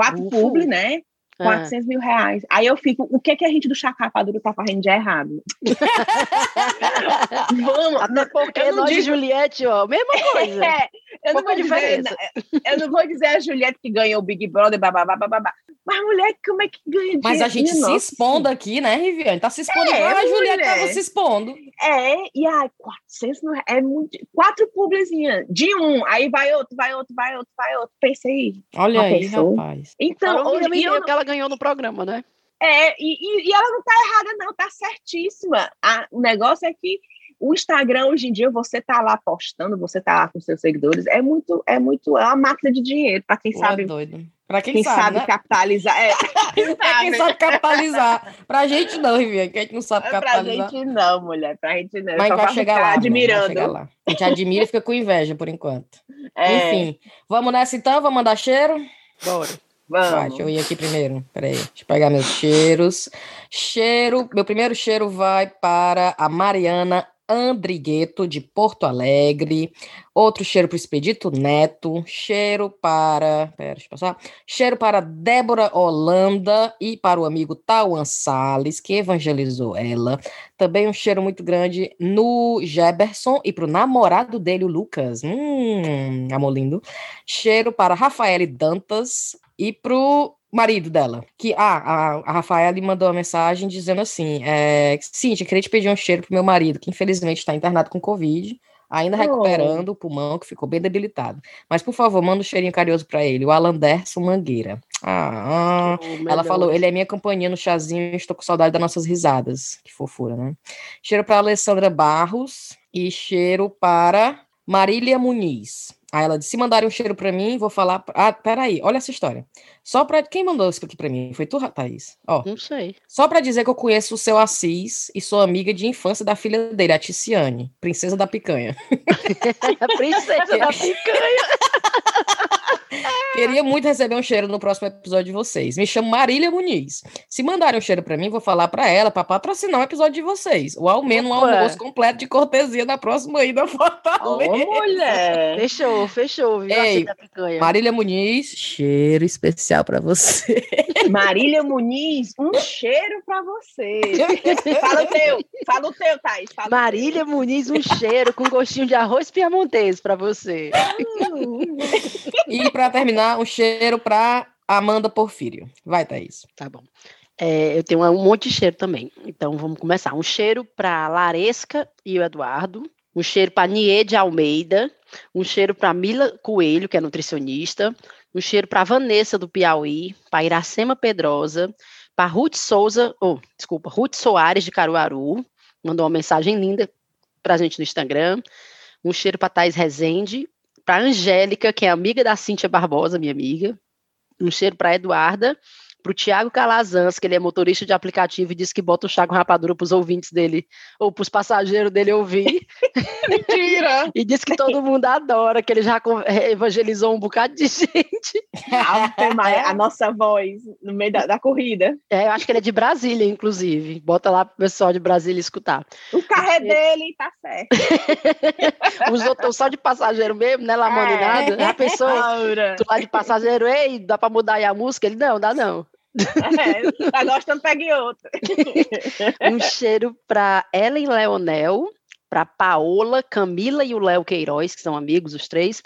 Quatro Ufo. publi, né? É. 400 mil reais. Aí eu fico, o que, que a gente do Chacapadura tá fazendo de errado? (laughs) Vamos, Até porque eu não nós, digo- Juliette, ó, mesma coisa. (laughs) é, eu, não vou dizer, eu não vou dizer a Juliette que ganhou o Big Brother, bababá, bababá. Mas, mulher, como é que ganha dinheiro? Mas a gente se expondo aqui, né, Riviane? Tá se expondo É, a Juliette tava se expondo. É, e ai, 400 não é, é muito. Quatro publizinhas de um, aí vai outro, vai outro, vai outro, vai outro. Pensei. Olha aí, pensou? rapaz. Então, Falou hoje, ela ganhou no programa, né? é, e, e, ela não tá errada, não, tá certíssima. A- o negócio é que o Instagram hoje em dia você tá lá postando, você tá lá com seus seguidores, é muito, é muito, é uma máquina de dinheiro para quem Pô, sabe, é doido. Pra quem, quem sabe, sabe né? capitalizar. É, (laughs) É quem sabe capitalizar. Pra gente não, Riviane, que a gente não sabe É pra capitalizar. gente não, mulher, pra gente não. Mas a Só gente vai chegar ficar lá. amor, vai admirando. chegar lá. A gente admira e fica com inveja por enquanto. (laughs) É, Enfim, vamos nessa então? Vamos mandar cheiro? Bora. Vai, vamos. deixa eu ir aqui primeiro. Peraí, deixa eu pegar meus cheiros. Cheiro, meu primeiro cheiro vai para a Mariana Andrigueto, de Porto Alegre. Outro cheiro para o Expedito Neto. Cheiro para. Pera, deixa eu passar. Cheiro para Débora Holanda e para o amigo Tauan Salles, que evangelizou ela. Também um cheiro muito grande no Geberson e para o namorado dele, o Lucas. Hum, amor lindo. Cheiro para Rafaele Dantas e pro marido dela. Que ah, a, a Rafaela mandou uma mensagem dizendo assim: é, Cíntia, queria te pedir um cheiro pro meu marido, que infelizmente está internado com Covid, ainda Oh. recuperando o pulmão, que ficou bem debilitado. Mas, por favor, manda um cheirinho carinhoso para ele, o Alanderson Mangueira. Ah, ah. Oh, Ela Deus. falou, ele é minha companhia no chazinho, estou com saudade das nossas risadas. Que fofura, né? Cheiro para Alessandra Barros e cheiro para Marília Muniz. Aí ela disse, se mandarem um cheiro para mim, vou falar... Ah, peraí, olha essa história. Só para... Quem mandou isso aqui para mim? Foi tu, Thaís? Ó, Não sei. só para dizer que eu conheço o seu Assis e sou amiga de infância da filha dele, a Ticiane, princesa da picanha. (laughs) (laughs) Princesa da picanha. Queria muito receber um cheiro no próximo episódio de vocês. Me chamo Marília Muniz. Se mandarem um cheiro pra mim, vou falar pra ela pra patrocinar o episódio de vocês. Ou ao menos um almoço completo de cortesia na próxima ida a Ô, Fortaleza. mulher! Fechou, fechou, viu? Ei. Marília Muniz, cheiro especial pra você. (laughs) Marília Muniz, um cheiro pra você. Fala o teu, fala o teu, Thaís. Marília Muniz, um cheiro com gostinho de arroz piamontês pra você. E pra terminar, um cheiro pra Amanda Porfírio. Vai, Thaís. Tá bom. É, eu tenho um monte de cheiro também. Então vamos começar. Um cheiro para Laresca e o Eduardo. Um cheiro para Nie de Almeida. Um cheiro para Mila Coelho, que é nutricionista. Um cheiro para Vanessa do Piauí. Para Iracema Pedrosa. Para Ruth Souza. Oh, desculpa, Ruth Soares de Caruaru. Mandou uma mensagem linda para a gente no Instagram. Um cheiro para Thais Rezende. Para Angélica, que é amiga da Cíntia Barbosa, minha amiga. Um cheiro para Eduarda para o Tiago Calazans, que ele é motorista de aplicativo e disse que bota o chá com rapadura para os ouvintes dele, ou para os passageiros dele ouvir, (laughs) Mentira! (laughs) e disse que todo mundo adora, que ele já evangelizou um bocado de (laughs) gente. A nossa voz no meio da, da corrida. É, eu acho que ele é de Brasília, inclusive. Bota lá pro pessoal de Brasília escutar. O carro é dele, tá certo. Os outros só de passageiro mesmo, né, Lamone É. nada. Pensou? Aura. Tu lá de passageiro, ei, dá para mudar aí a música? Ele, não, dá não. É, tá gostando, pegue outro. (laughs) Um cheiro para Ellen Leonel, para Paola, Camila e o Léo Queiroz, que são amigos, os três,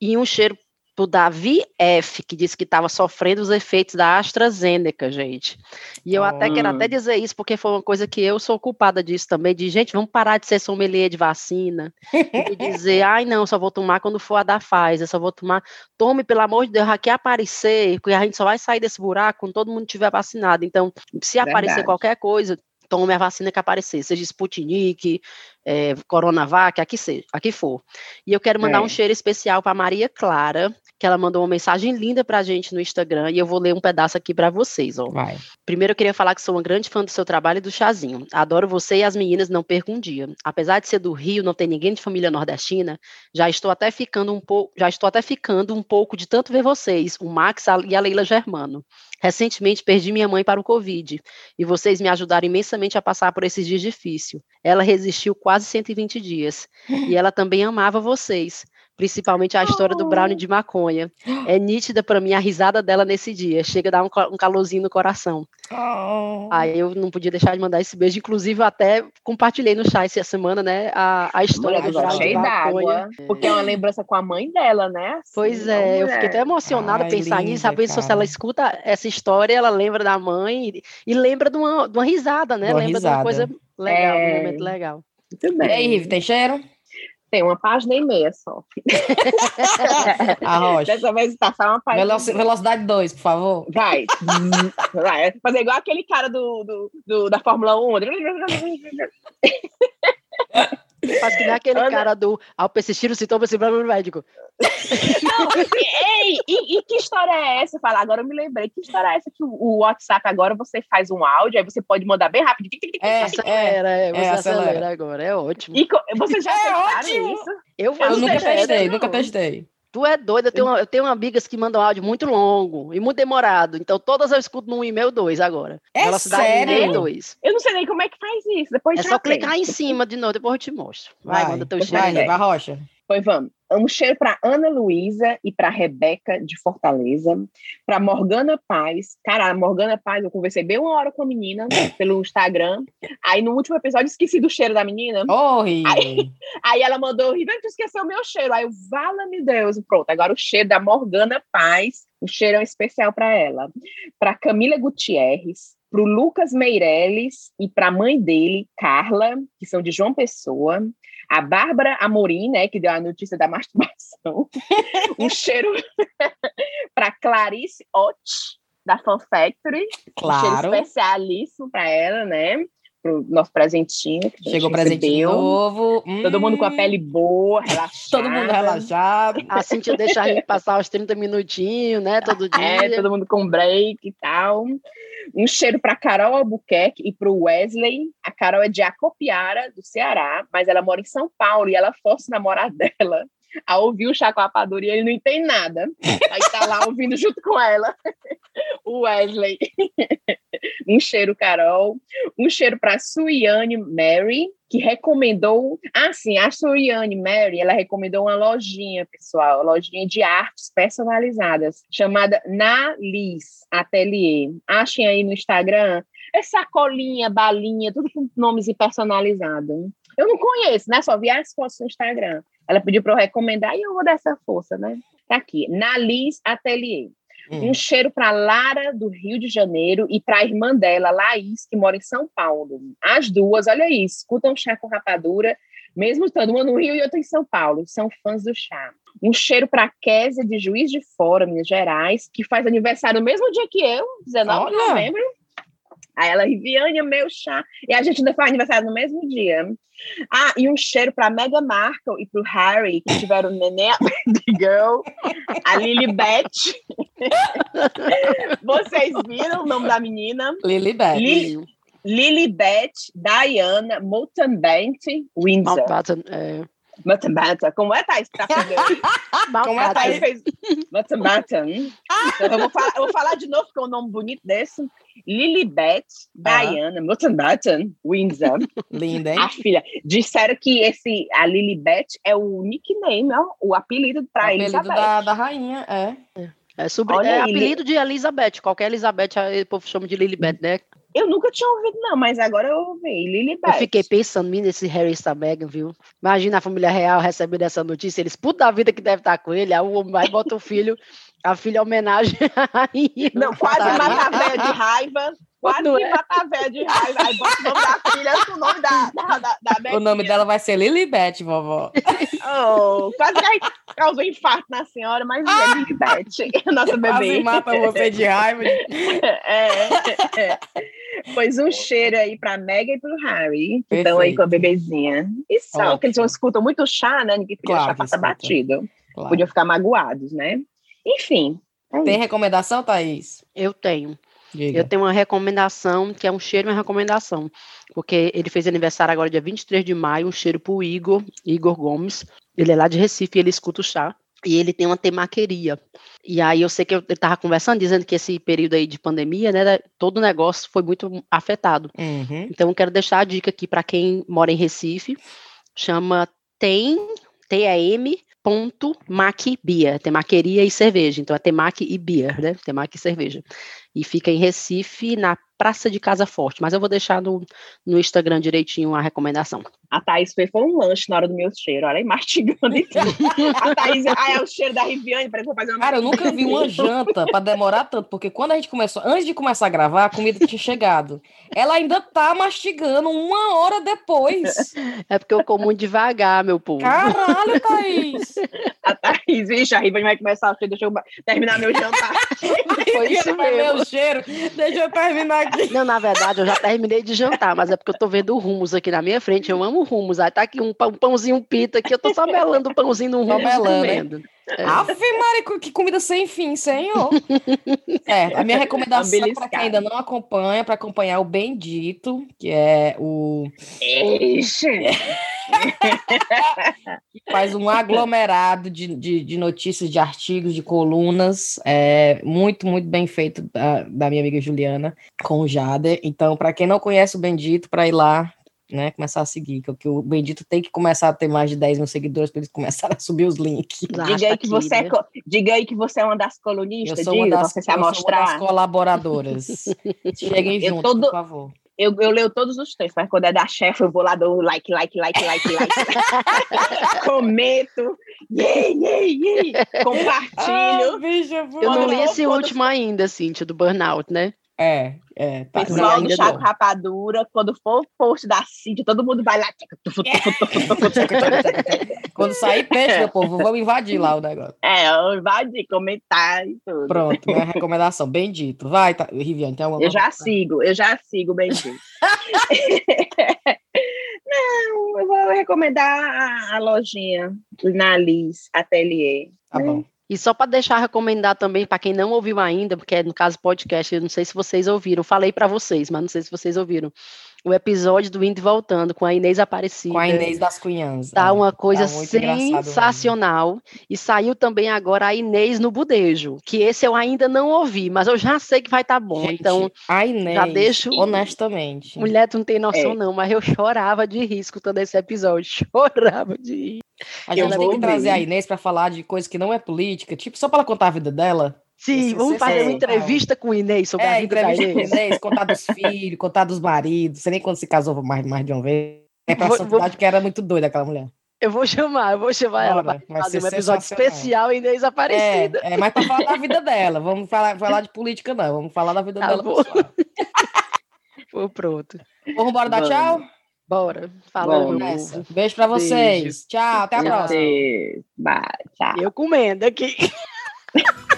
e um cheiro para o Davi F, que disse que estava sofrendo os efeitos da AstraZeneca, gente. E eu até quero até Hum. dizer isso, porque foi uma coisa que eu sou culpada disso também, de gente, vamos parar de ser sommelier de vacina, e (laughs) dizer, ai não, só vou tomar quando for a da Pfizer, só vou tomar, tome, pelo amor de Deus, aqui aparecer, porque a gente só vai sair desse buraco quando todo mundo tiver vacinado. Então, se aparecer Verdade. qualquer coisa, tome a vacina que aparecer, seja Sputnik, eh, Coronavac, aqui seja, aqui for. E eu quero mandar É. um cheiro especial para Maria Clara, que ela mandou uma mensagem linda para a gente no Instagram, e eu vou ler um pedaço aqui para vocês, ó. Vai. Primeiro eu queria falar que sou uma grande fã do seu trabalho e do chazinho. Adoro você e as meninas, não perco um dia. Apesar de ser do Rio, não ter ninguém de família nordestina, já estou até ficando um pouco, já estou até ficando um pouco de tanto ver vocês, o Max e a Leila Germano. Recentemente perdi minha mãe para o Covid e vocês me ajudaram imensamente a passar por esses dias difíceis. Ela resistiu quase 120 dias e ela também amava vocês. Principalmente a história do brownie de maconha. É nítida para mim a risada dela nesse dia. Chega a dar um, um calorzinho no coração. Oh. Aí eu não podia deixar de mandar esse beijo. Inclusive, eu até compartilhei no chat essa semana, né? A, a história Mulher do brownie de maconha. d'água. Porque é uma lembrança com a mãe dela, né? Assim, Pois é, eu fiquei mulher. até emocionada Ai, pensar linda, nisso. Sabe se ela escuta essa história, ela lembra da mãe e, e lembra de uma, de uma risada, né? Uma lembra de uma risada. coisa legal, É. um momento legal. Muito E bem. aí, Rive, tem cheiro? Tem uma página e meia só. (laughs) A rocha. Dessa vez tá só uma página. meia. velocidade 2, por favor. Vai. (laughs) Vai. Fazer igual aquele cara do, do, do- da Fórmula 1. (laughs) Faz que nem aquele Ana- cara do ao persistir o sintoma, esse problema no médico. Não, ei, e, e que história é essa? Fala, agora eu me lembrei. Que história é essa que o, o WhatsApp agora você faz um áudio, aí você pode mandar bem rápido. É, é. Acelera, é, você acelera. acelera agora, é ótimo. E vocês já É testaram ótimo. isso? Eu Eu nunca testei, não. nunca testei. Tu é doido, eu tenho, uma- eu tenho amigas que mandam áudio muito longo e muito demorado. Então todas eu escuto num e-mail dois agora. É Velocidade sério? e-mail dois. Eu não sei nem como é que faz isso. Depois É só clicar em cima de novo, depois eu te mostro. Vai, manda teu vai, cheiro. Vai, vai, Rocha. Pois vamos. Um cheiro para Ana Luísa e para Rebeca de Fortaleza, para Morgana Paz. Cara, a Morgana Paz, eu conversei bem uma hora com a menina pelo Instagram. Aí no último episódio esqueci do cheiro da menina. Horrível. Aí ela mandou, Riven, tu esqueceu o meu cheiro. Aí eu, vala-me Deus. Pronto, agora o cheiro da Morgana Paz. O cheiro é um especial para ela. Para Camila Gutierrez, para o Lucas Meirelles e para a mãe dele, Carla, que são de João Pessoa. A Bárbara Amorim, né, que deu a notícia da (laughs) masturbação. um cheiro (laughs) para Clarice Ott, da Fan Factory. Um Claro. cheiro especialíssimo para ela, né? Pro nosso presentinho. Chegou presente recebeu. novo. Todo mundo com a Hum, pele boa, (laughs) relaxada. Todo mundo relaxado. A Cintia deixa a gente passar os 30 minutinhos, né? Todo dia. É, todo mundo com break e tal. Um cheiro para Carol Albuquerque e para o Wesley. A Carol é de Acopiara, do Ceará, mas ela mora em São Paulo e ela força o namorado (laughs) dela a ouvir o Rapadura e ele não entende nada. Aí tá lá ouvindo junto com ela. (laughs) O Wesley. (laughs) Um cheiro, Carol. Um cheiro para Suiane Mary, que recomendou. Ah, sim, a Suiane Mary, ela recomendou uma lojinha, pessoal, lojinha de artes personalizadas, chamada Nalis Atelier. Achem aí no Instagram. É sacolinha, balinha, tudo com nomes personalizados. Eu não conheço, né? Só vi as fotos no Instagram. Ela pediu para eu recomendar e eu vou dar essa força, né? Tá aqui, Nalis Atelier. Hum. Um cheiro para Lara, do Rio de Janeiro, e para a irmã dela, Laís, que mora em São Paulo. As duas, olha isso, escutam chá com rapadura, mesmo estando uma no Rio e outra em São Paulo. São fãs do chá. Um cheiro para Késia, de Juiz de Fora, Minas Gerais, que faz aniversário no mesmo dia que eu, 19 de Olha! novembro. Aí ela, Riviane, meu chá. E a gente ainda faz aniversário no mesmo dia. Ah, e um cheiro para Meghan Markle e para o Harry, que tiveram o neném, a (laughs) Baby Girl, a Lilibet. (laughs) Vocês viram o nome da menina? Lilibet. Li- Lilibet Diana Mountebank Windsor. Mountbatten, é. Mountebank, como é, Thaís? Tá fazendo? (laughs) Como é, A Thaís? Thaís fez Mountebank. Então, eu, vou falar, eu vou falar de novo, que é um nome bonito desse. Lilibet Ah. Diana Mountebank Windsor. Linda, hein? A filha. Disseram que esse, a Lilibet é o nickname, ó, o apelido O para apelido Elizabeth. da, da rainha, é. É, sobre, Olha é apelido de Elizabeth. Qualquer Elizabeth, o povo chama de Lilibet, né? Eu nunca tinha ouvido, não, mas agora eu ouvi. Lilibet. Eu fiquei pensando, menino, esse Harry e Meghan, viu? Imagina a família real recebendo essa notícia, eles, puta da vida que deve estar com ele, aí o homem vai bota o filho, a filha é homenagem. (laughs) Não, quase Tá, mata a velha de raiva. Quase Não que é? velha de raiva. Aí bota o nome da filha com o nome da, da, da, da O nome dela vai ser Lilibet, vovó. Oh, quase que aí causou infarto na senhora, mas é Lilibet, a (laughs) nossa Quase bebê. mata você de raiva. (laughs) É, é. Pois um cheiro aí pra Mega e pro Harry, que estão aí com a bebezinha. E só, Ótimo. que eles não escutam muito chá, né? Ninguém podia Claro chá passa batido. Claro. Podiam ficar magoados, né? Enfim. é Tem isso. recomendação, Thaís? Eu tenho. Diga. Eu tenho uma recomendação, que é um cheiro e uma recomendação. Porque ele fez aniversário agora, dia 23 de maio, um cheiro pro Igor, Igor Gomes. Ele é lá de Recife, ele escuta o chá. E ele tem uma temaqueria. E aí eu sei que eu estava conversando, dizendo que esse período aí de pandemia, né, todo o negócio foi muito afetado. Uhum. Então eu quero deixar a dica aqui para quem mora em Recife. Chama tem, T-E-M, ponto Mac Beer, temaqueria e cerveja. Então é Temac e Beer, né? Temac e cerveja. E fica em Recife, na Praça de Casa Forte. Mas eu vou deixar no, no Instagram direitinho a recomendação. A Thaís fez foi um lanche na hora do meu cheiro, olha aí, mastigando e (laughs) tudo. A Thaís, ah, é o cheiro da Riviane, parece que eu vou fazer uma Cara, eu nunca vi uma janta pra demorar tanto, porque quando a gente começou, antes de começar a gravar, a comida tinha chegado. Ela ainda tá mastigando uma hora depois. (laughs) É porque eu como muito devagar, meu povo. Caralho, (laughs) Thaís! A Thaís, vixe, a Riviane vai começar cheiro, deixa eu terminar meu jantar. Foi isso mesmo. Cheiro. Deixa eu terminar aqui. Não, na verdade, eu já terminei de jantar, mas é porque eu tô vendo rumos aqui na minha frente. Eu amo rumos. Aí tá aqui um, pão- pãozinho pita aqui. Eu tô só melando o pãozinho no rumo melando, né? comendo. É. Ave Maria, que comida sem fim, senhor. (laughs) É, a minha recomendação para beliscada. quem ainda não acompanha, para acompanhar o Bendito, que é o Ixi. que faz um aglomerado de, de, de notícias, de artigos, de colunas, é muito, muito bem feito da, da minha amiga Juliana com o Jader. Então, para quem não conhece o Bendito, para ir lá, né, começar a seguir, que, o- que o Bendito tem que começar a ter mais de 10 mil seguidores para eles começarem a subir os links. Diga aí, que aqui, você é né? co- diga aí que você é uma das Eu colunistas, sou, uma diga, das, você se eu sou uma das colaboradoras. (laughs) Cheguem Eu juntos, todo- por favor. Eu, eu leio todos os textos, mas quando é da chefe, eu vou lá, dou like, like, like, like, like. (laughs) Comento. Yay, yay, yay. (laughs) Compartilho. bicha, Eu não Quando li eu- esse último ainda, Cíntia, do burnout, né? É, é. Tá, Pessoal do Chaco. Rapadura, quando for o post da Cid, todo mundo vai lá. Quando sair peixe, meu povo, vamos invadir lá o negócio. É, eu invadir, comentar e tudo. Pronto, minha recomendação, bendito. Vai, tá, Riviane, tem alguma Eu já sigo, eu já sigo, bendito. Não, eu vou recomendar a, a lojinha na Liz Atelier. Tá bom. E só para deixar recomendar também para quem não ouviu ainda, porque é no caso podcast, eu não sei se vocês ouviram, falei para vocês, mas não sei se vocês ouviram. O episódio do Indo e Voltando com a Inês Aparecida. Com a Inês das Cunhãs. Tá é. uma coisa Tá sensacional. E saiu também agora a Inês no Budejo, que esse eu ainda não ouvi, mas eu já sei que vai estar bom. Gente, então, a Inês, já deixo- honestamente. mulher, tu não tem noção É. não, mas eu chorava de rir escutando esse episódio. (laughs) Chorava de rir. A eu gente tem vou que trazer ouvir. a Inês pra falar de coisa que não é política, tipo, só pra ela contar a vida dela. Sim, vamos fazer uma entrevista com o Inês sobre a É, vida da entrevista com a Inês. Inês, contar dos (laughs) filhos, contar dos maridos. Você nem quando se casou mais, mais de uma vez. É pra Vou- santidade que era muito doida aquela mulher. Eu vou chamar, eu vou chamar ela Bora, para vai fazer um episódio especial Inês Aparecida. É, é, mas pra falar da vida dela. Vamos falar, falar de política, não. Vamos falar da vida Tá dela bom. pessoal. (laughs) Pô, pronto. Vamos embora dar tau? Bora. Nessa. povo. Beijo pra vocês. Beijo. Tchau, até a Tchau. próxima. Bye, tchau. Eu comendo aqui. (laughs)